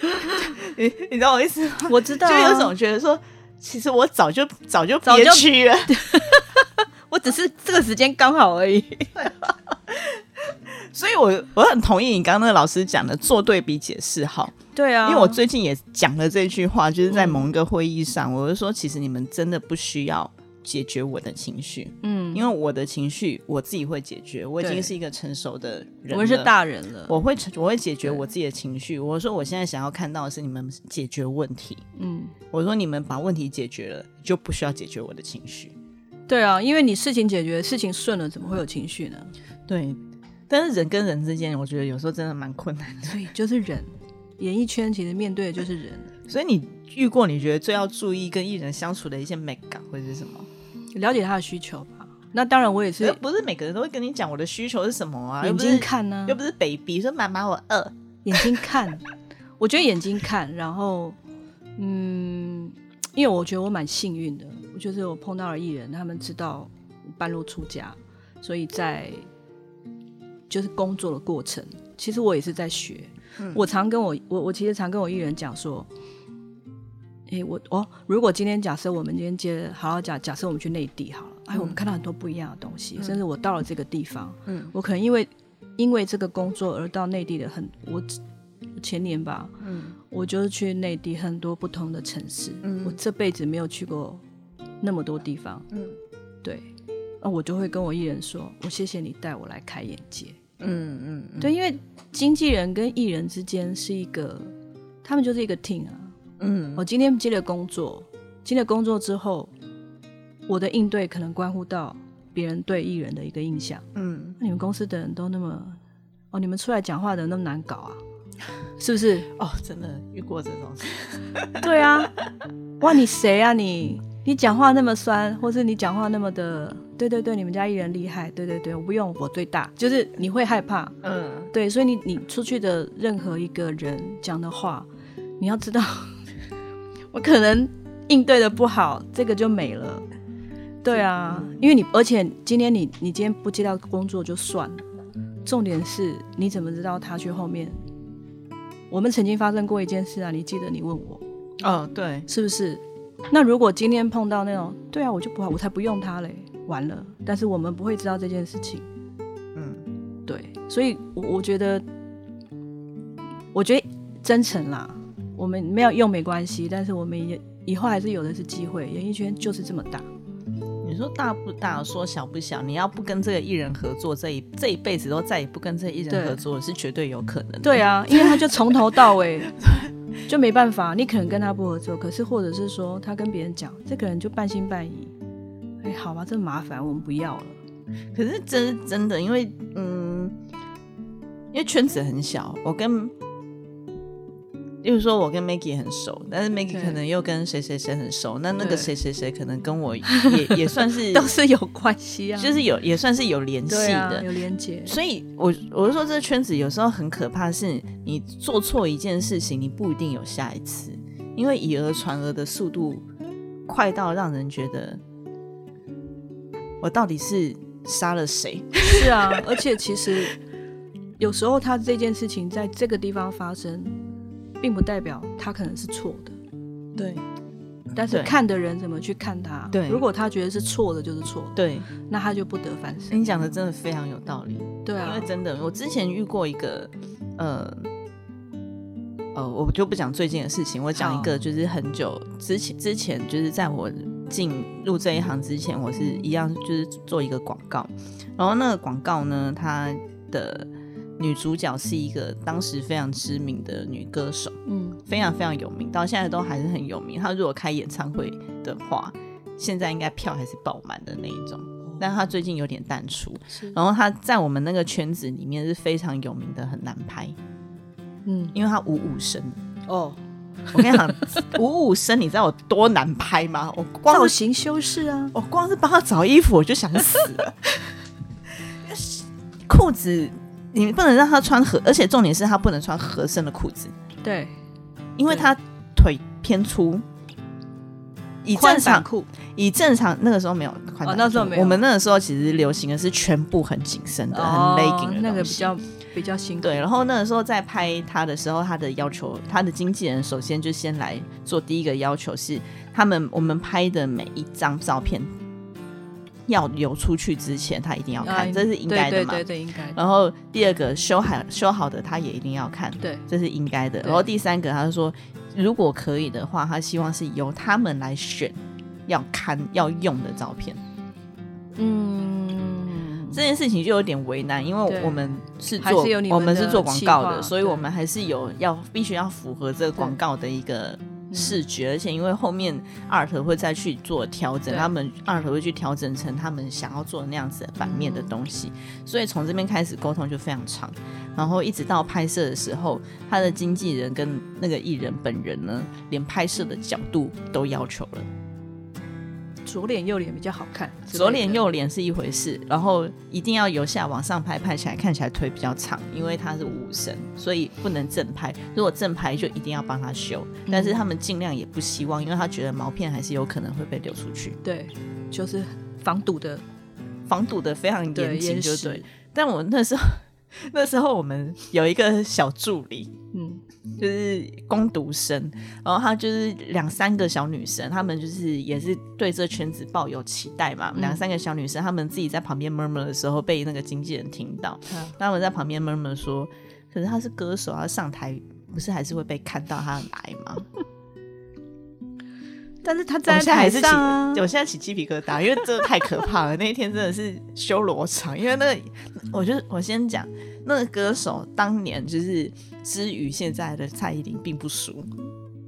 S1: 你你知道我意思吗？
S2: 我知道、
S1: 就
S2: 啊，
S1: 有种觉得说，其实我早就早就
S2: 早就
S1: 憋屈了。
S2: 我只是这个时间刚好而已。
S1: 所以我我很同意你刚刚那个老师讲的，做对比解释好。
S2: 对啊，
S1: 因为我最近也讲了这句话，就是在某一个会议上，我就说，其实你们真的不需要解决我的情绪，
S2: 嗯，
S1: 因为我的情绪我自己会解决，我已经是一个成熟的人了，
S2: 我们是大人了。
S1: 我会我会解决我自己的情绪。我说我现在想要看到的是你们解决问题。
S2: 嗯，
S1: 我说你们把问题解决了，就不需要解决我的情绪。
S2: 对啊，因为你事情解决，事情顺了，怎么会有情绪呢？
S1: 对，但是人跟人之间，我觉得有时候真的蛮困难的。
S2: 所以就是人，演艺圈其实面对的就是人。
S1: 所以你遇过你觉得最要注意跟艺人相处的一些美感或者是什么？
S2: 了解他的需求吧。那当然，我也是
S1: 不是每个人都会跟你讲我的需求是什么啊，
S2: 眼睛看呢、
S1: 又不是 baby 说妈妈我饿，
S2: 眼睛看，我觉得眼睛看，然后嗯，因为我觉得我蛮幸运的，我就是我碰到了艺人，他们知道我半路出家，所以在就是工作的过程，其实我也是在学。我常跟我我我其实常跟我艺人讲说，诶，我哦，如果今天假设我们今天接好好假假设我们去内地好了，哎，我们看到很多不一样的东西，甚至我到了这个地方，
S1: 嗯。
S2: 我可能因为因为这个工作而到内地的很，我前年吧，
S1: 嗯。
S2: 我就是去内地很多不同的城市，
S1: 嗯。
S2: 我这辈子没有去过那么多地方，
S1: 嗯。
S2: 对，那我就会跟我艺人说，我谢谢你带我来开眼界，
S1: 嗯嗯，嗯。
S2: 对，因为经纪人跟艺人之间是一个，他们就是一个 team 啊，
S1: 嗯
S2: 我今天接了工作，接了工作之后，我的应对可能关乎到别人对艺人的一个印象。
S1: 嗯，
S2: 那你们公司的人都那么，哦，你们出来讲话的人那么难搞啊？是不是？
S1: 哦，真的遇过这种事，
S2: 对啊，哇，你谁啊你？你讲话那么酸，或是你讲话那么的，对对对，你们家艺人厉害，对对对，我不用，我最大，就是你会害怕，
S1: 嗯，
S2: 对，所以你你出去的任何一个人讲的话，你要知道，我可能应对的不好，这个就没了。对啊，因为你而且今天你你今天不接到工作就算了，重点是你怎么知道他去后面？我们曾经发生过一件事啊，你记得你问我，
S1: 哦，对，
S2: 是不是？那如果今天碰到那种，对啊，我就不好，我才不用他嘞，完了。但是我们不会知道这件事情，
S1: 嗯，
S2: 对，所以我我觉得，我觉得真诚啦，我们没有用没关系，但是我们也以后还是有的是机会。演艺圈就是这么大，
S1: 你说大不大，说小不小，你要不跟这个艺人合作，这一这一辈子都再也不跟这个艺人合作，是绝对有可能的。
S2: 对啊，因为他就从头到尾 就没办法，你可能跟他不合作，可是或者是说他跟别人讲，这个人就半信半疑，哎，好吧，这麻烦，我们不要了。
S1: 可是真真的，因为嗯，因为圈子很小，我跟，例如说我跟 Maggie 很熟，但是 Maggie 可能又跟谁谁谁很熟，那那个谁谁谁可能跟我也 也算是
S2: 都是有关系啊，
S1: 就是有也算是有联系的。
S2: 有连接，
S1: 所以我，我是说，这个圈子有时候很可怕，是你做错一件事情，你不一定有下一次，因为以讹传讹的速度快到让人觉得，我到底是杀了谁？
S2: 是啊，而且其实有时候他这件事情在这个地方发生，并不代表他可能是错的，
S1: 对。
S2: 但是看的人怎么去看他，
S1: 对。
S2: 如果他觉得是错的，就是错的，
S1: 对，
S2: 那他就不得翻身。
S1: 你讲的真的非常有道理。
S2: 对啊。
S1: 因为，真的，我之前遇过一个，呃，呃，我就不讲最近的事情，我讲一个，就是很久之前，之前就是在我进入这一行之前，我是一样就是做一个广告，然后那个广告呢，它的女主角是一个当时非常知名的女歌手，
S2: 嗯，
S1: 非常非常有名，到现在都还是很有名。她如果开演唱会的话，现在应该票还是爆满的那一种。但她最近有点淡出，然后她在我们那个圈子里面是非常有名的，很难拍，
S2: 嗯，
S1: 因为她五五声。
S2: 哦，
S1: 我跟你讲，五五身你知道有多难拍吗？我光是
S2: 造型修饰啊，
S1: 我光是帮她找衣服我就想死了。裤子你不能让他穿合，而且重点是他不能穿合身的裤子，
S2: 对，
S1: 因为他腿偏粗。以正常
S2: 裤，
S1: 以正常那个时候没有宽
S2: 哦
S1: 版裤
S2: 那时候没有。
S1: 我们那个时候其实流行的是全部很紧身的、
S2: 哦
S1: 很 legging 的
S2: 那个比较比较辛苦，
S1: 对，然后那个时候在拍他的时候，他的要求，他的经纪人首先就先来做第一个要求是，他们我们拍的每一张照片要流出去之前，他一定要看，
S2: 啊
S1: 这是应该的嘛。
S2: 对对对对，应该的，
S1: 然后第二个修好修好的，他也一定要看，
S2: 对，
S1: 这是应该的。然后第三个，他就说，如果可以的话，他希望是由他们来选要看要用的照片。
S2: 嗯，
S1: 这件事情就有点为难，因为我们是做我们是做广告的，所以我们还是有要必须要符合这个广告的一个视觉，而且因为后面 art 会再去做调整，他们 art 会去调整成他们想要做的那样子的版面的东西，所以从这边开始沟通就非常长，然后一直到拍摄的时候，他的经纪人跟那个艺人本人呢，连拍摄的角度都要求了。
S2: 左脸右脸比较好看，
S1: 左脸右脸是一回事，然后一定要由下往上拍，拍起来看起来腿比较长，因为它是五神，所以不能正拍。如果正拍就一定要帮他修，但是他们尽量也不希望，因为他觉得毛片还是有可能会被流出去，
S2: 对，就是防堵的，
S1: 防堵的非常，严谨，就对。，但我那时候 那时候我们有一个小助理，
S2: 嗯，
S1: 就是攻读生，然后他就是两三个小女生，她们就是也是对这圈子抱有期待嘛。
S2: 嗯
S1: 两三个小女生，她们自己在旁边 murmur 的时候，被那个经纪人听到，
S2: 啊
S1: 他们在旁边 murmur 说：“可是他是歌手，他上台不是还是会被看到他很矮吗？”
S2: 但是他
S1: 我
S2: 在台
S1: 现在还是起，
S2: 上啊，
S1: 我现在起鸡皮疙瘩，因为这个太可怕了。那一天真的是修罗场，因为那个，我就我先讲，那个歌手当年就是之于现在的蔡依林并不熟。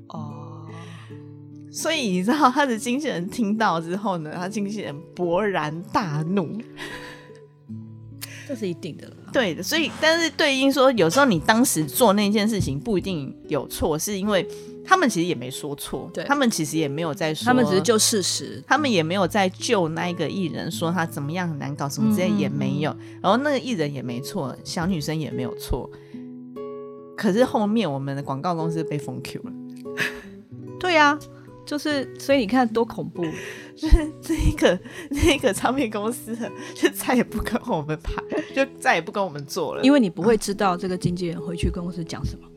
S2: 哦，
S1: 所以你知道他的经纪人听到之后呢，他经纪人勃然大怒。
S2: 这是一定的了啦，
S1: 对的，所以但是对应说，有时候你当时做那件事情不一定有错，是因为他们其实也没说错，
S2: 对
S1: 他们其实也没有在说，
S2: 他们只是就事实，
S1: 他们也没有在救那一个艺人，说他怎么样很难搞，什么之类也没有。然后那个艺人也没错，小女生也没有错。可是后面我们的广告公司被封 Q 了，
S2: 对呀、就是所以你看多恐怖，
S1: 就 是那个那个唱片公司就再也不跟我们拍，就再也不跟我们做了。
S2: 因为你不会知道这个经纪人回去公司讲什么，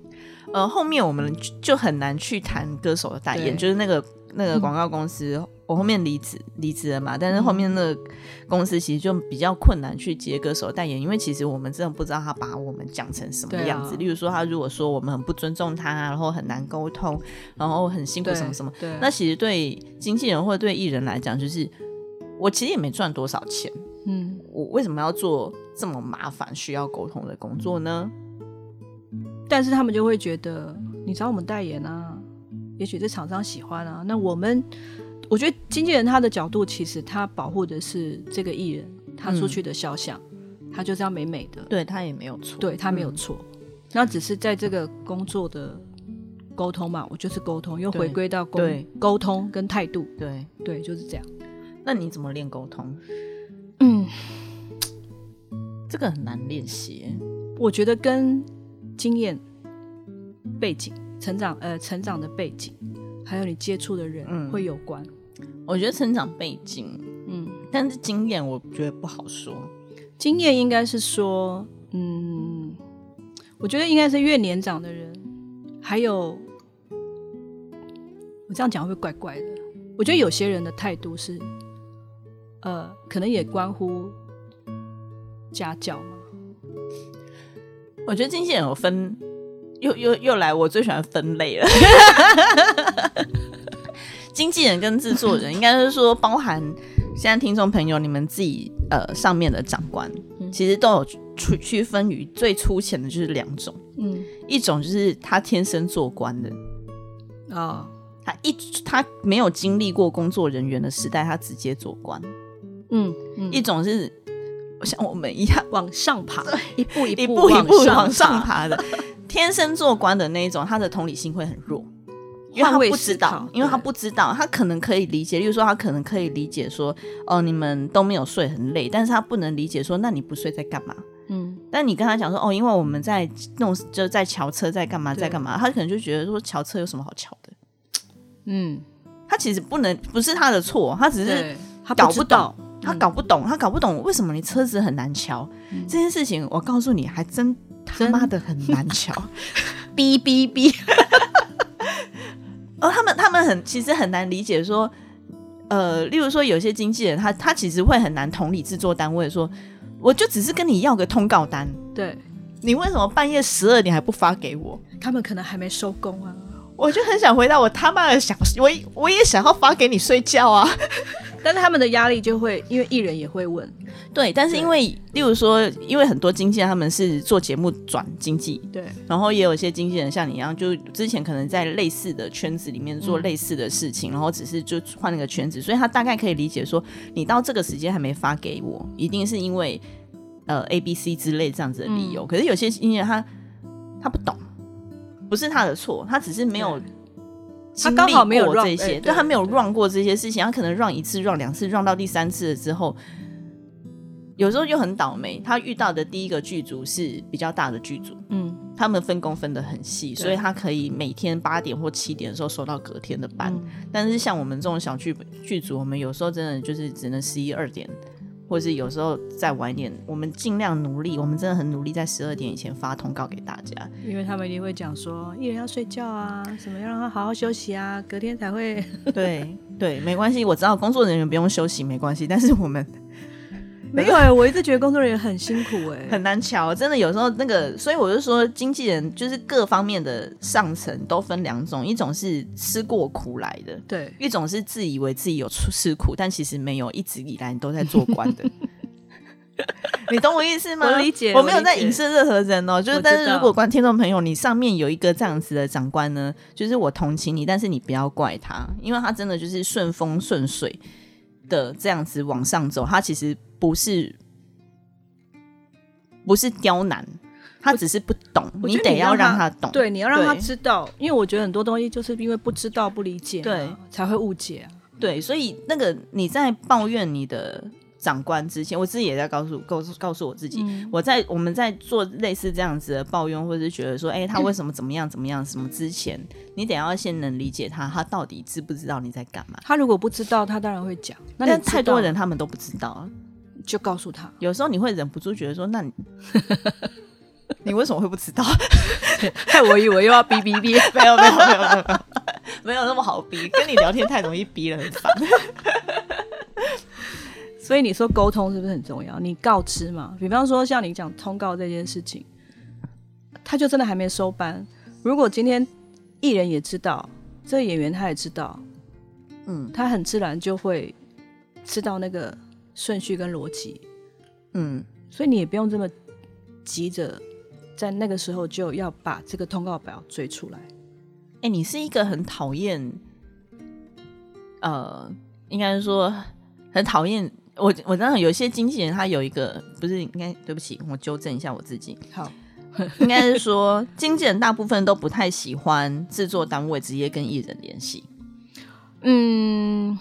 S1: 呃，后面我们就很难去谈歌手的代言，就是那个那个广告公司，我后面离职离职了嘛，但是后面那个公司其实就比较困难去接歌手的代言，因为其实我们真的不知道他把我们讲成什么样子。例如说，他如果说我们很不尊重他，然后很难沟通，然后很辛苦什么什么，
S2: 对，
S1: 那其实对经纪人或者对艺人来讲，就是我其实也没赚多少钱，
S2: 嗯，
S1: 我为什么要做这么麻烦需要沟通的工作呢？
S2: 但是他们就会觉得你找我们代言啊，也许这厂商喜欢啊，那我们我觉得经纪人他的角度，其实他保护的是这个艺人他出去的肖像，他就是要美美的，
S1: 对他也没有错，
S2: 对他没有错，那只是在这个工作的沟通嘛，我就是沟通，又回归到沟沟通跟态度，
S1: 对。
S2: 对，就是这样。
S1: 那你怎么练沟通？
S2: 嗯，
S1: 这个很难练习。
S2: 我觉得跟经验、背景、成长呃成长的背景，还有你接触的人
S1: 嗯
S2: 会有关。
S1: 我觉得成长背景，
S2: 嗯，
S1: 但是经验我觉得不好说。
S2: 经验应该是说，嗯，我觉得应该是越年长的人，还有我这样讲会不会怪怪的？我觉得有些人的态度是，呃，可能也关乎家教嘛。
S1: 我觉得经纪人有分，又又又来我最喜欢分类了。经纪人跟制作人，应该是说包含现在听众朋友你们自己呃上面的长官，
S2: 嗯。
S1: 其实都有区区分于最粗浅的就是两种，
S2: 嗯。
S1: 一种就是他天生做官的，
S2: 啊、
S1: 他一他没有经历过工作人员的时代，他直接做官；
S2: 嗯嗯，
S1: 一种是像我们一样
S2: 往上爬，一步一
S1: 一
S2: 步
S1: 步一步往上爬。的，天生做官的那一种，他的同理心会很弱。因为他不知道，因为他不知道，他可能可以理解，例如说他可能可以理解说，哦，你们都没有睡很累，但是他不能理解说，那你不睡在干嘛？
S2: 嗯。
S1: 但你跟他讲说，哦，因为我们在弄，就是在桥车，在干嘛，在干嘛，他可能就觉得说，桥车有什么好瞧的？
S2: 嗯，
S1: 他其实不能，不是他的错，他只是，
S2: 他
S1: 搞不懂，他搞不懂，他搞不懂为什么你车子很难瞧、
S2: 嗯
S1: 这件事情。我告诉你，还真他妈的很难瞧，哔哔哔。哦，他们他们很其实很难理解说，呃，例如说有些经纪人，他他其实会很难同理制作单位说，我就只是跟你要个通告单，
S2: 对
S1: 你为什么半夜十二点还不发给我？
S2: 他们可能还没收工啊。
S1: 我就很想回答我他妈的想，我我也想要发给你睡觉啊。
S2: 但是他们的压力就会，因为艺人也会问，
S1: 对，但是因为例如说，因为很多经纪人他们是做节目转经纪，
S2: 对，
S1: 然后也有一些经纪人像你一样，就之前可能在类似的圈子里面做类似的事情，然后只是就换了个圈子，所以他大概可以理解说，你到这个时间还没发给我，一定是因为呃 A、B、C 之类这样子的理由。可是有些经纪人他他不懂，不是他的错，他只是没有
S2: 他刚好没有
S1: 这些，
S2: 哎对
S1: 对他没有
S2: 对
S1: run 过这些事情，他可能 run 一次、run 两次、run 到第三次了之后，有时候就很倒霉。他遇到的第一个剧组是比较大的剧组，
S2: 嗯
S1: 他们分工分得很细，所以他可以每天八点或七点的时候收到隔天的班。
S2: 嗯
S1: 但是像我们这种小剧剧组，我们有时候真的就是只能十一二点，或是有时候再晚一点。我们尽量努力，我们真的很努力，在十二点以前发通告给大家。
S2: 因为他们一定会讲说，艺人要睡觉啊，什么要让他好好休息啊，隔天才会。
S1: 对对，没关系，我知道工作人员不用休息没关系，但是我们
S2: 没有哎、我一直觉得工作人员很辛苦哎、
S1: 很难瞧，真的有时候那个，所以我就说，经纪人就是各方面的上层都分两种，一种是吃过苦来的，
S2: 对，
S1: 一种是自以为自己有出吃苦，但其实没有，一直以来你都在做官的。你懂我意思吗？
S2: 我理解
S1: 我没有在影射任何人哦，就是但是如果观听众朋友，你上面有一个这样子的长官呢，就是我同情你，但是你不要怪他，因为他真的就是顺风顺水的这样子往上走，他其实不是不是刁难，他只是不懂，你得要
S2: 让
S1: 让他懂。
S2: 对，你要让他知道，因为我觉得很多东西就是因为不知道、不理解嘛，
S1: 对
S2: 才会误解啊。
S1: 对，所以那个你在抱怨你的长官之前，我自己也在告诉告诉告诉我自己，
S2: 嗯
S1: 我在我们在做类似这样子的抱怨，或者是觉得说，哎、他为什么怎么样怎么样什么之前，你得要先能理解他，他到底知不知道你在干嘛。
S2: 他如果不知道，他当然会讲。那
S1: 但太多人他们都不知道啊，
S2: 就告诉他，
S1: 有时候你会忍不住觉得说，那你 你为什么会不知道？
S2: 害我以为又要逼逼逼。
S1: 没有没有没有没有没有那么好逼，跟你聊天太容易逼了，很烦。
S2: 所以你说沟通是不是很重要？你告知嘛，比方说像你讲通告这件事情，他就真的还没收班。如果今天艺人也知道，这个演员他也知道，
S1: 嗯
S2: 他很自然就会知道那个顺序跟逻辑，
S1: 嗯，
S2: 所以你也不用这么急着在那个时候就要把这个通告表追出来。
S1: 哎、你是一个很讨厌，呃，应该是说很讨厌。我我知道有些经纪人他有一个不是应该对不起，我纠正一下我自己，
S2: 好，
S1: 应该是说经纪人大部分都不太喜欢制作单位直接跟艺人联系。
S2: 嗯，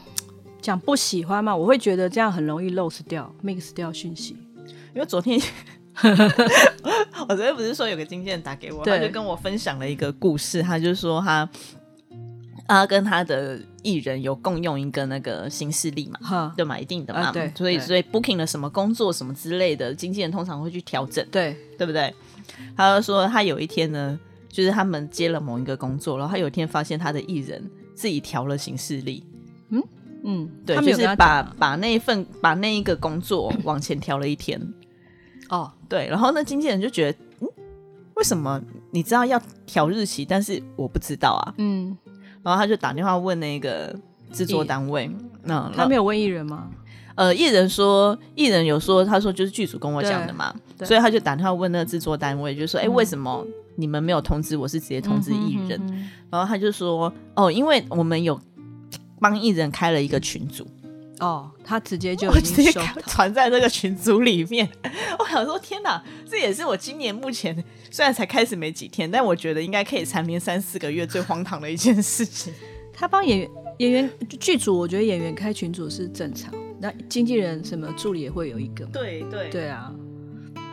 S2: 讲不喜欢嘛，我会觉得这样很容易 lose 掉、mix 掉讯息。
S1: 因为昨天 我昨天不是说有个经纪人打给我，他就跟我分享了一个故事，他就说他他跟他的艺人有共用一个那个新势力嘛。
S2: 哈，
S1: 对嘛，一定的嘛，
S2: 啊对对
S1: 所以所以 booking 了什么工作什么之类的，经纪人通常会去调整，
S2: 对，
S1: 对不对？他就说他有一天呢，就是他们接了某一个工作，然后他有一天发现他的艺人自己调了行事历，
S2: 嗯，
S1: 对，
S2: 他们有跟他
S1: 就是把把那一份把那一个工作往前调了一天，
S2: 哦，
S1: 对，然后那经纪人就觉得，嗯，为什么你知道要调日期，但是我不知道啊？
S2: 嗯，
S1: 然后他就打电话问那个制作单位，那
S2: 他没有问艺人吗？
S1: 呃，艺人说，艺人有说，他说就是剧组跟我讲的嘛，
S2: 对对
S1: 所以他就打电话问那个制作单位，就说，哎、
S2: 嗯
S1: 为什么你们没有通知我是直接通知艺人？
S2: 嗯哼
S1: 然后他就说，哦，因为我们有帮艺人开了一个群组，
S2: 哦，他直接就已
S1: 直接传在那个群组里面。我想说，天哪，这也是我今年目前虽然才开始没几天，但我觉得应该可以蝉联三四个月最荒唐的一件事情。
S2: 他帮演员演员剧组，我觉得演员开群组是正常，那经纪人什么助理也会有一个，
S1: 对对
S2: 对啊，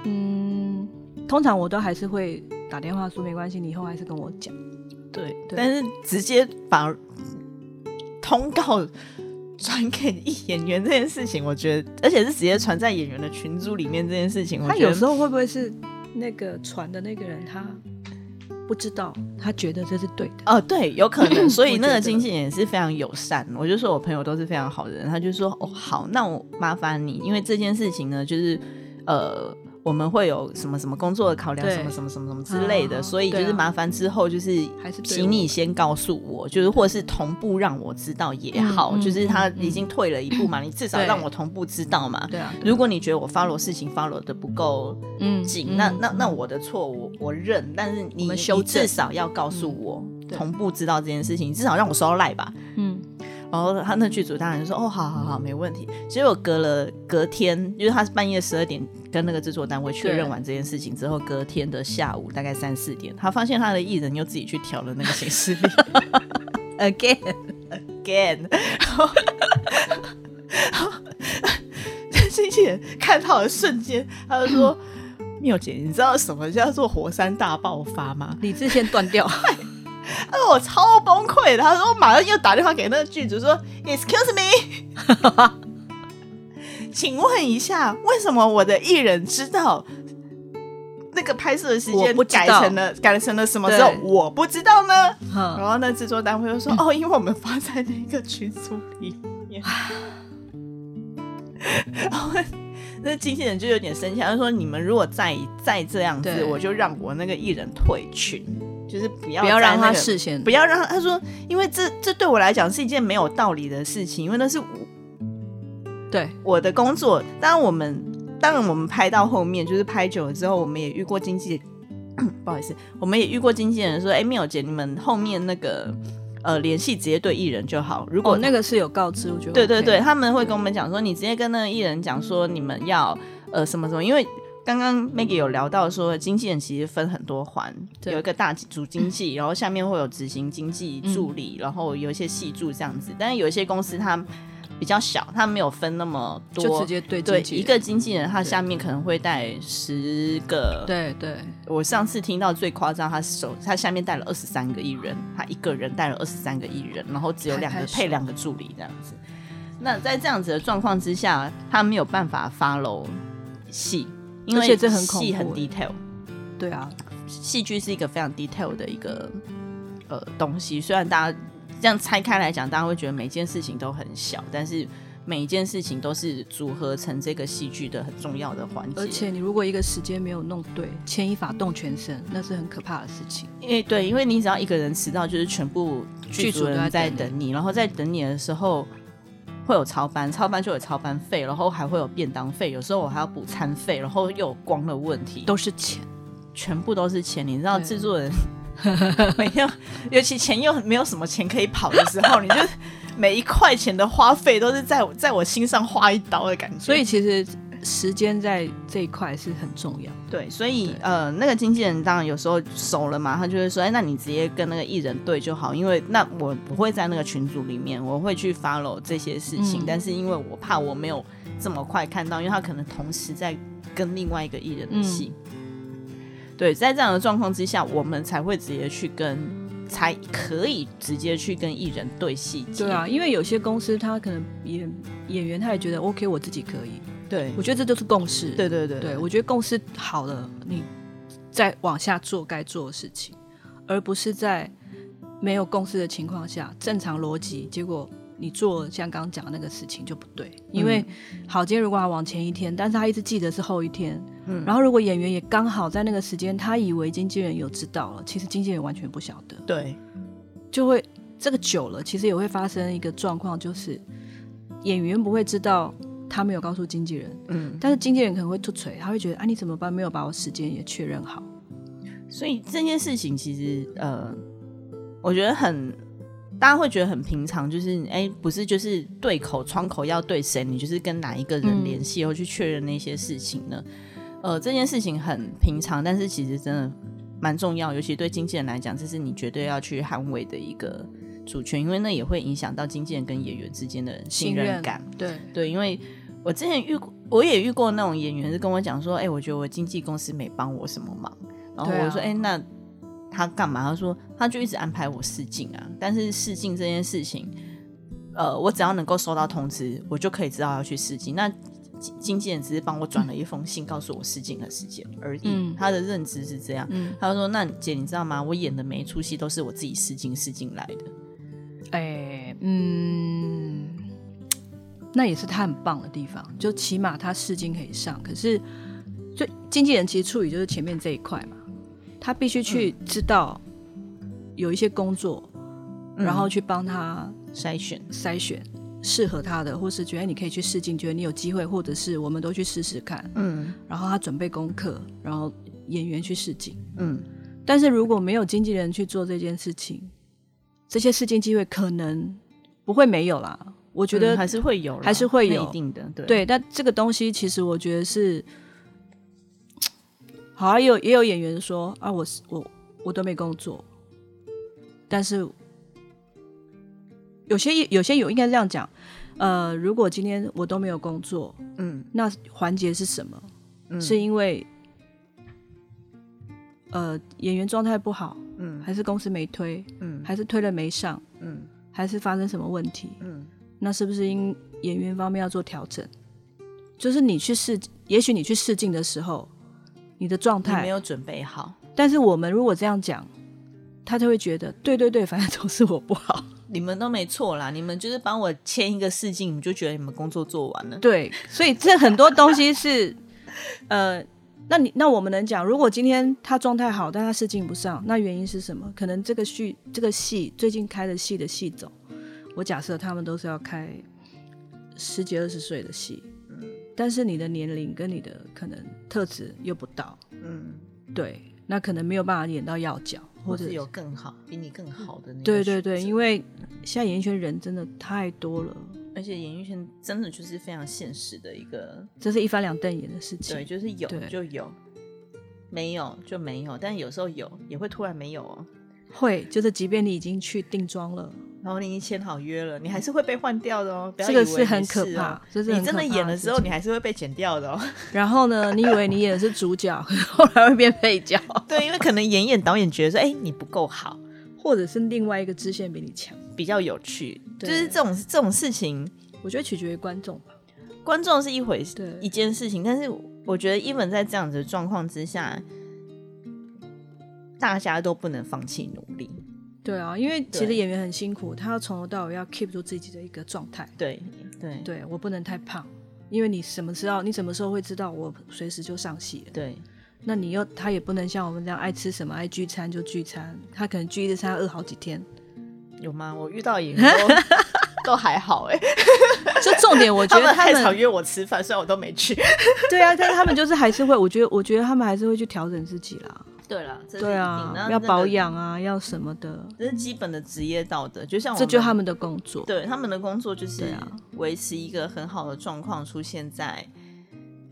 S2: 嗯，通常我都还是会打电话说没关系，你以后还是跟我讲。
S1: 对，
S2: 对
S1: 但是直接把通告传给演员这件事情，我觉得，而且是直接传在演员的群组里面这件事情，我
S2: 他
S1: 觉得
S2: 有时候会不会是那个传的那个人他不知道，他觉得这是对的？
S1: 哦，对，有可能，所以那个经纪人也是非常友善。我就说我朋友都是非常好的人，他就说哦好，那我麻烦你，因为这件事情呢，就是呃。我们会有什么什么工作的考量，什么什么什么什么之类的，
S2: 啊
S1: 所以就是麻烦之后就是请你先告诉我，就是或者是同步让我知道也好，就是他已经退了一步嘛，你至少
S2: 对
S1: 让我同步知道嘛。
S2: 对啊，
S1: 如果你觉得我 follow 事情 follow 的不够
S2: 嗯
S1: 紧，那那那我的错我我认，但是你你至少要告诉我，
S2: 对
S1: 同步知道这件事情，至少让我收到赖吧。
S2: 嗯
S1: 然后他那剧组当然就说哦，好好好，没问题。结果隔了隔天，就是他是半夜十二点跟那个制作单位确认完这件事情之后，隔天的下午大概三四点，他发现他的艺人又自己去调了那个形式历，again again，然后经纪人看到的瞬间，他就说：“缪姐，你知道什么叫做火山大爆发吗？”
S2: 理智线断掉，
S1: 他说我超崩溃的，他说我马上又打电话给那个剧组说，Excuse me，请问一下，为什么我的艺人知道那个拍摄的时间改成了改成了什么时候，我不知道呢？
S2: 哼
S1: 然后那制作单位就说，哦，因为我们发在那个群组里面，然后。那经纪人就有点生气，他说：“你们如果再再这样子，我就让我那个艺人退群，就是不要
S2: 不要让他事先
S1: 不要让他。他说，因为这这对我来讲是一件没有道理的事情，因为那是我
S2: 对
S1: 我的工作。当然我们当然我们拍到后面，就是拍久了之后，我们也遇过经纪，不好意思，我们也遇过经纪人说，哎，妙姐，你们后面那个呃联系直接对艺人就好。如果、
S2: 哦，那个是有告知，我觉得
S1: 对对对，他们会跟我们讲说，你直接跟那个艺人讲说，你们要呃什么什么，因为刚刚 Maggie 有聊到说，经纪人其实分很多环，有一个大主经纪，然后下面会有执行经纪助理，然后有一些系助这样子。但是有一些公司它比较小，它没有分那么多，
S2: 就直接对
S1: 对一个经纪人，他下面可能会带十个。
S2: 对对
S1: 我上次听到最夸张，他手他下面带了二十三个艺人，他一个人带了二十三个艺人，然后只有两个配两个助理这样子。那在这样子的状况之下，他没有办法 follow 戏，因为
S2: 这很恐
S1: 戏很 detail。
S2: 对啊，
S1: 戏剧是一个非常 detail 的一个呃东西，虽然大家这样拆开来讲，大家会觉得每件事情都很小，但是每一件事情都是组合成这个戏剧的很重要的环节。
S2: 而且你如果一个时间没有弄对，牵一发动全身，那是很可怕的事情。
S1: 因为对，因为你只要一个人迟到，就是全部剧组人在等你，然后在等你的时候会有超班，超班就有超班费，然后还会有便当费，有时候我还要补餐费，然后又有光的问题，
S2: 都是钱，
S1: 全部都是钱。你知道制作人没有，尤其钱又没有什么钱可以跑的时候，你就每一块钱的花费都是在在我心上划一刀的感觉。
S2: 所以其实时间在这一块是很重要。
S1: 对，所以呃，那个经纪人当然有时候熟了嘛，他就会说，哎，那你直接跟那个艺人对就好，因为那我不会在那个群组里面，我会去 follow 这些事情，但是因为我怕我没有这么快看到，因为他可能同时在跟另外一个艺人的戏。对，在这样的状况之下，我们才会直接去跟，才可以直接去跟艺人对戏。
S2: 对啊，因为有些公司他可能演演员他也觉得 OK，我自己可以。
S1: 对，
S2: 我觉得这就是共识。
S1: 对对对，
S2: 对我觉得共识好了，你再往下做该做的事情，而不是在没有共识的情况下正常逻辑，结果你做像刚刚讲的那个事情就不对。因为好，今天如果他往前一天，但是他一直记得是后一天。嗯，然后如果演员也刚好在那个时间，他以为经纪人有知道了，其实经纪人完全不晓得。
S1: 对，
S2: 就会这个久了，其实也会发生一个状况，就是演员不会知道他没有告诉经纪人，嗯，但是经纪人可能会吐锤，他会觉得啊，你怎么办？没有把我时间也确认好。
S1: 所以这件事情其实呃，我觉得很大家会觉得很平常，就是哎，不是就是对口窗口要对谁，你就是跟哪一个人联系，然后去确认那些事情呢？呃，这件事情很平常，但是其实真的蛮重要，尤其对经纪人来讲，这是你绝对要去捍卫的一个主权，因为那也会影响到经纪人跟演员之间的信任感。
S2: 对
S1: 对，因为我之前遇过，我也遇过那种演员是跟我讲说，哎，我觉得我经纪公司没帮我什么忙，然后我说，哎，那他干嘛？他说他就一直安排我试镜啊，但是试镜这件事情，呃，我只要能够收到通知，我就可以知道要去试镜。那经纪人只是帮我转了一封信，告诉我试镜的时间而已。他的认知是这样。他说：“那姐，你知道吗？我演的每一出戏都是我自己试镜试镜来的。”
S2: 哎，嗯，那也是他很棒的地方。就起码他试镜可以上。可是，就经纪人其实处理就是前面这一块嘛，他必须去知道有一些工作，然后去帮他
S1: 筛选
S2: 筛选。适合他的，或是觉得你可以去试镜，觉得你有机会，或者是我们都去试试看。嗯，然后他准备功课，然后演员去试镜。嗯，但是如果没有经纪人去做这件事情，这些试镜机会可能不会没有啦。我觉得
S1: 还是会有，
S2: 还是会有
S1: 一定的。对
S2: 对，但这个东西其实我觉得是，好啊，有也有演员说啊，我是我我都没工作，但是。有些有些有应该这样讲，呃，如果今天我都没有工作，嗯，那环节是什么？是因为呃演员状态不好，嗯，还是公司没推，嗯，还是推了没上，嗯，还是发生什么问题？嗯，那是不是因演员方面要做调整？就是你去试，也许你去试镜的时候，你的状态
S1: 没有准备好。
S2: 但是我们如果这样讲，他就会觉得，对对对，反正都是我不好。
S1: 你们都没错啦，你们就是帮我签一个试镜，你就觉得你们工作做完了。
S2: 对，所以这很多东西是，呃，那你那我们能讲，如果今天他状态好，但他试镜不上，那原因是什么？可能这个戏这个戏最近开的戏的戏种，我假设他们都是要开十几二十岁的戏，嗯，但是你的年龄跟你的可能特质又不到，嗯，对，那可能没有办法演到要角。或者
S1: 有更好、比你更好的那
S2: 对对对，因为现在演艺圈人真的太多了，
S1: 而且演艺圈真的就是非常现实的一个，
S2: 这是一翻两瞪眼的事情。
S1: 对，就是有就有，没有就没有，但有时候有也会突然没有哦。
S2: 会，就是即便你已经去定妆了。
S1: 然后你已经签好约了，你还是会被换掉的哦。
S2: 这个是很可怕，就是
S1: 你真的演的时候，你还是会被剪掉的哦。
S2: 然后呢，你以为你演的是主角，后来会变配角。
S1: 对，因为可能演演导演觉得说，哎，你不够好，
S2: 或者是另外一个支线比你强，
S1: 比较有趣。就是这种这种事情，
S2: 我觉得取决于观众吧。
S1: 观众是一回事，一件事情。但是我觉得，一本在这样子的状况之下，大家都不能放弃努力。
S2: 对啊，因为其实演员很辛苦，他要从头到尾要 keep 住自己的一个状态。
S1: 对对
S2: 对我不能太胖，因为你什么时候你什么时候会知道我随时就上戏了？
S1: 对
S2: 那你又他也不能像我们这样爱吃什么爱聚餐就聚餐，他可能聚一次餐要饿好几天。
S1: 有吗？我遇到演员 都都还好哎、
S2: 就重点，我觉得他们
S1: 太常约我吃饭，虽然我都没去。
S2: 对啊，但是他们就是还是会，我觉得我觉得他们还是会去调整自己啦。
S1: 对了，
S2: 对啊要保养啊，要什么的，
S1: 这是基本的职业道德，就像我
S2: 这就是他们的工作。
S1: 对他们的工作就是维持一个很好的状况出现在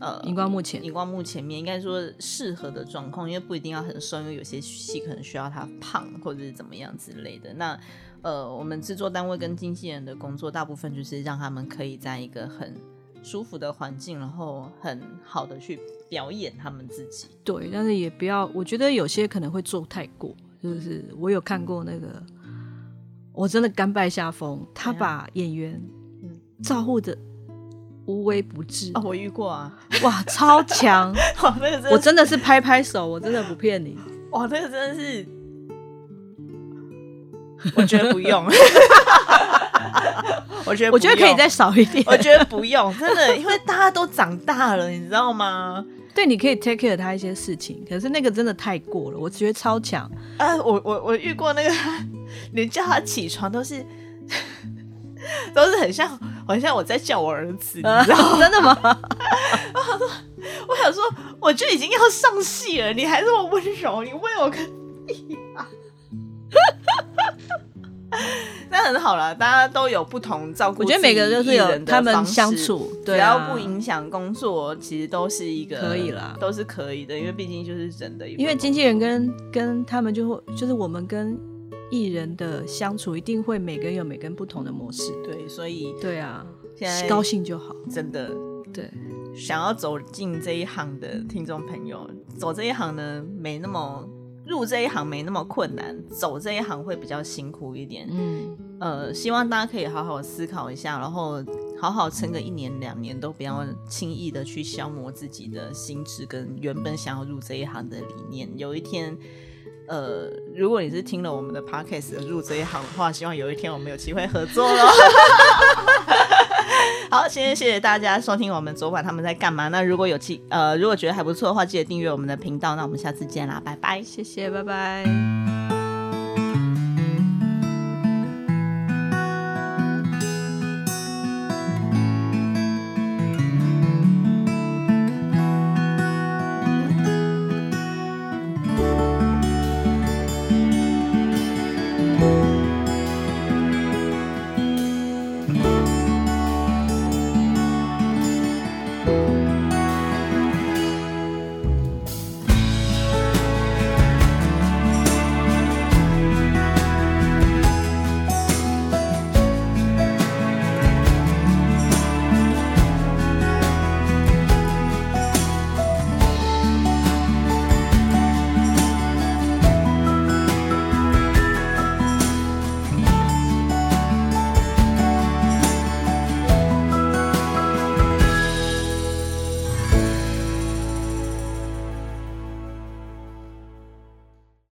S1: 呃
S2: 荧光幕前
S1: 荧光幕前面，应该说适合的状况，因为不一定要很瘦，因为有些戏可能需要他胖或者是怎么样之类的。那呃，我们制作单位跟经纪人的工作，大部分就是让他们可以在一个很舒服的环境，然后很好的去表演他们自己。
S2: 对，但是也不要，我觉得有些可能会做太过，就是我有看过那个，我真的甘拜下风，他把演员
S1: 嗯
S2: 照顾的无微不至，
S1: 哦，我遇过啊，
S2: 哇，超强！
S1: 哇，那个真
S2: 我真的是拍拍手，我真的不骗你。
S1: 哇，那个真的是，我觉得不用，我觉得
S2: 我觉得可以再少一点。
S1: 我觉得不用，真的，因为大家都长大了，你知道吗？
S2: 对，你可以 take care 他一些事情，可是那个真的太过了，我觉得超强。
S1: 啊，我我我遇过那个，连叫他起床都是都是很像，好像我在叫我儿子，你知道吗？
S2: 真的吗？
S1: 我想说，我就已经要上戏了，你还这么温柔，你为我个屁啊！那很好了，大家都有不同照顾
S2: 我觉得每个都是有他们相处对
S1: 只要
S2: 啊
S1: 不影响工作，其实都是一个
S2: 可以啦
S1: 都是可以的，因为毕竟就是真的一
S2: 因为经纪人跟跟他们就会，就是我们跟艺人的相处，一定会每个人有每个人不同的模式。
S1: 对，所以
S2: 对啊，
S1: 现在
S2: 高兴就好。
S1: 真的
S2: 对，
S1: 想要走进这一行的听众朋友，走这一行呢，没那么入这一行没那么困难，走这一行会比较辛苦一点。
S2: 嗯，
S1: 呃，希望大家可以好好思考一下，然后好好撑个一年两年，都不要轻易的去消磨自己的心智跟原本想要入这一行的理念。有一天。呃，如果你是听了我们的 podcast 入这一行的话，希望有一天我们有机会合作喽。好，先谢谢大家收听我们昨晚他们在干嘛。那如果有记呃，如果觉得还不错的话，记得订阅我们的频道。那我们下次见啦，拜拜。
S2: 谢谢，拜拜。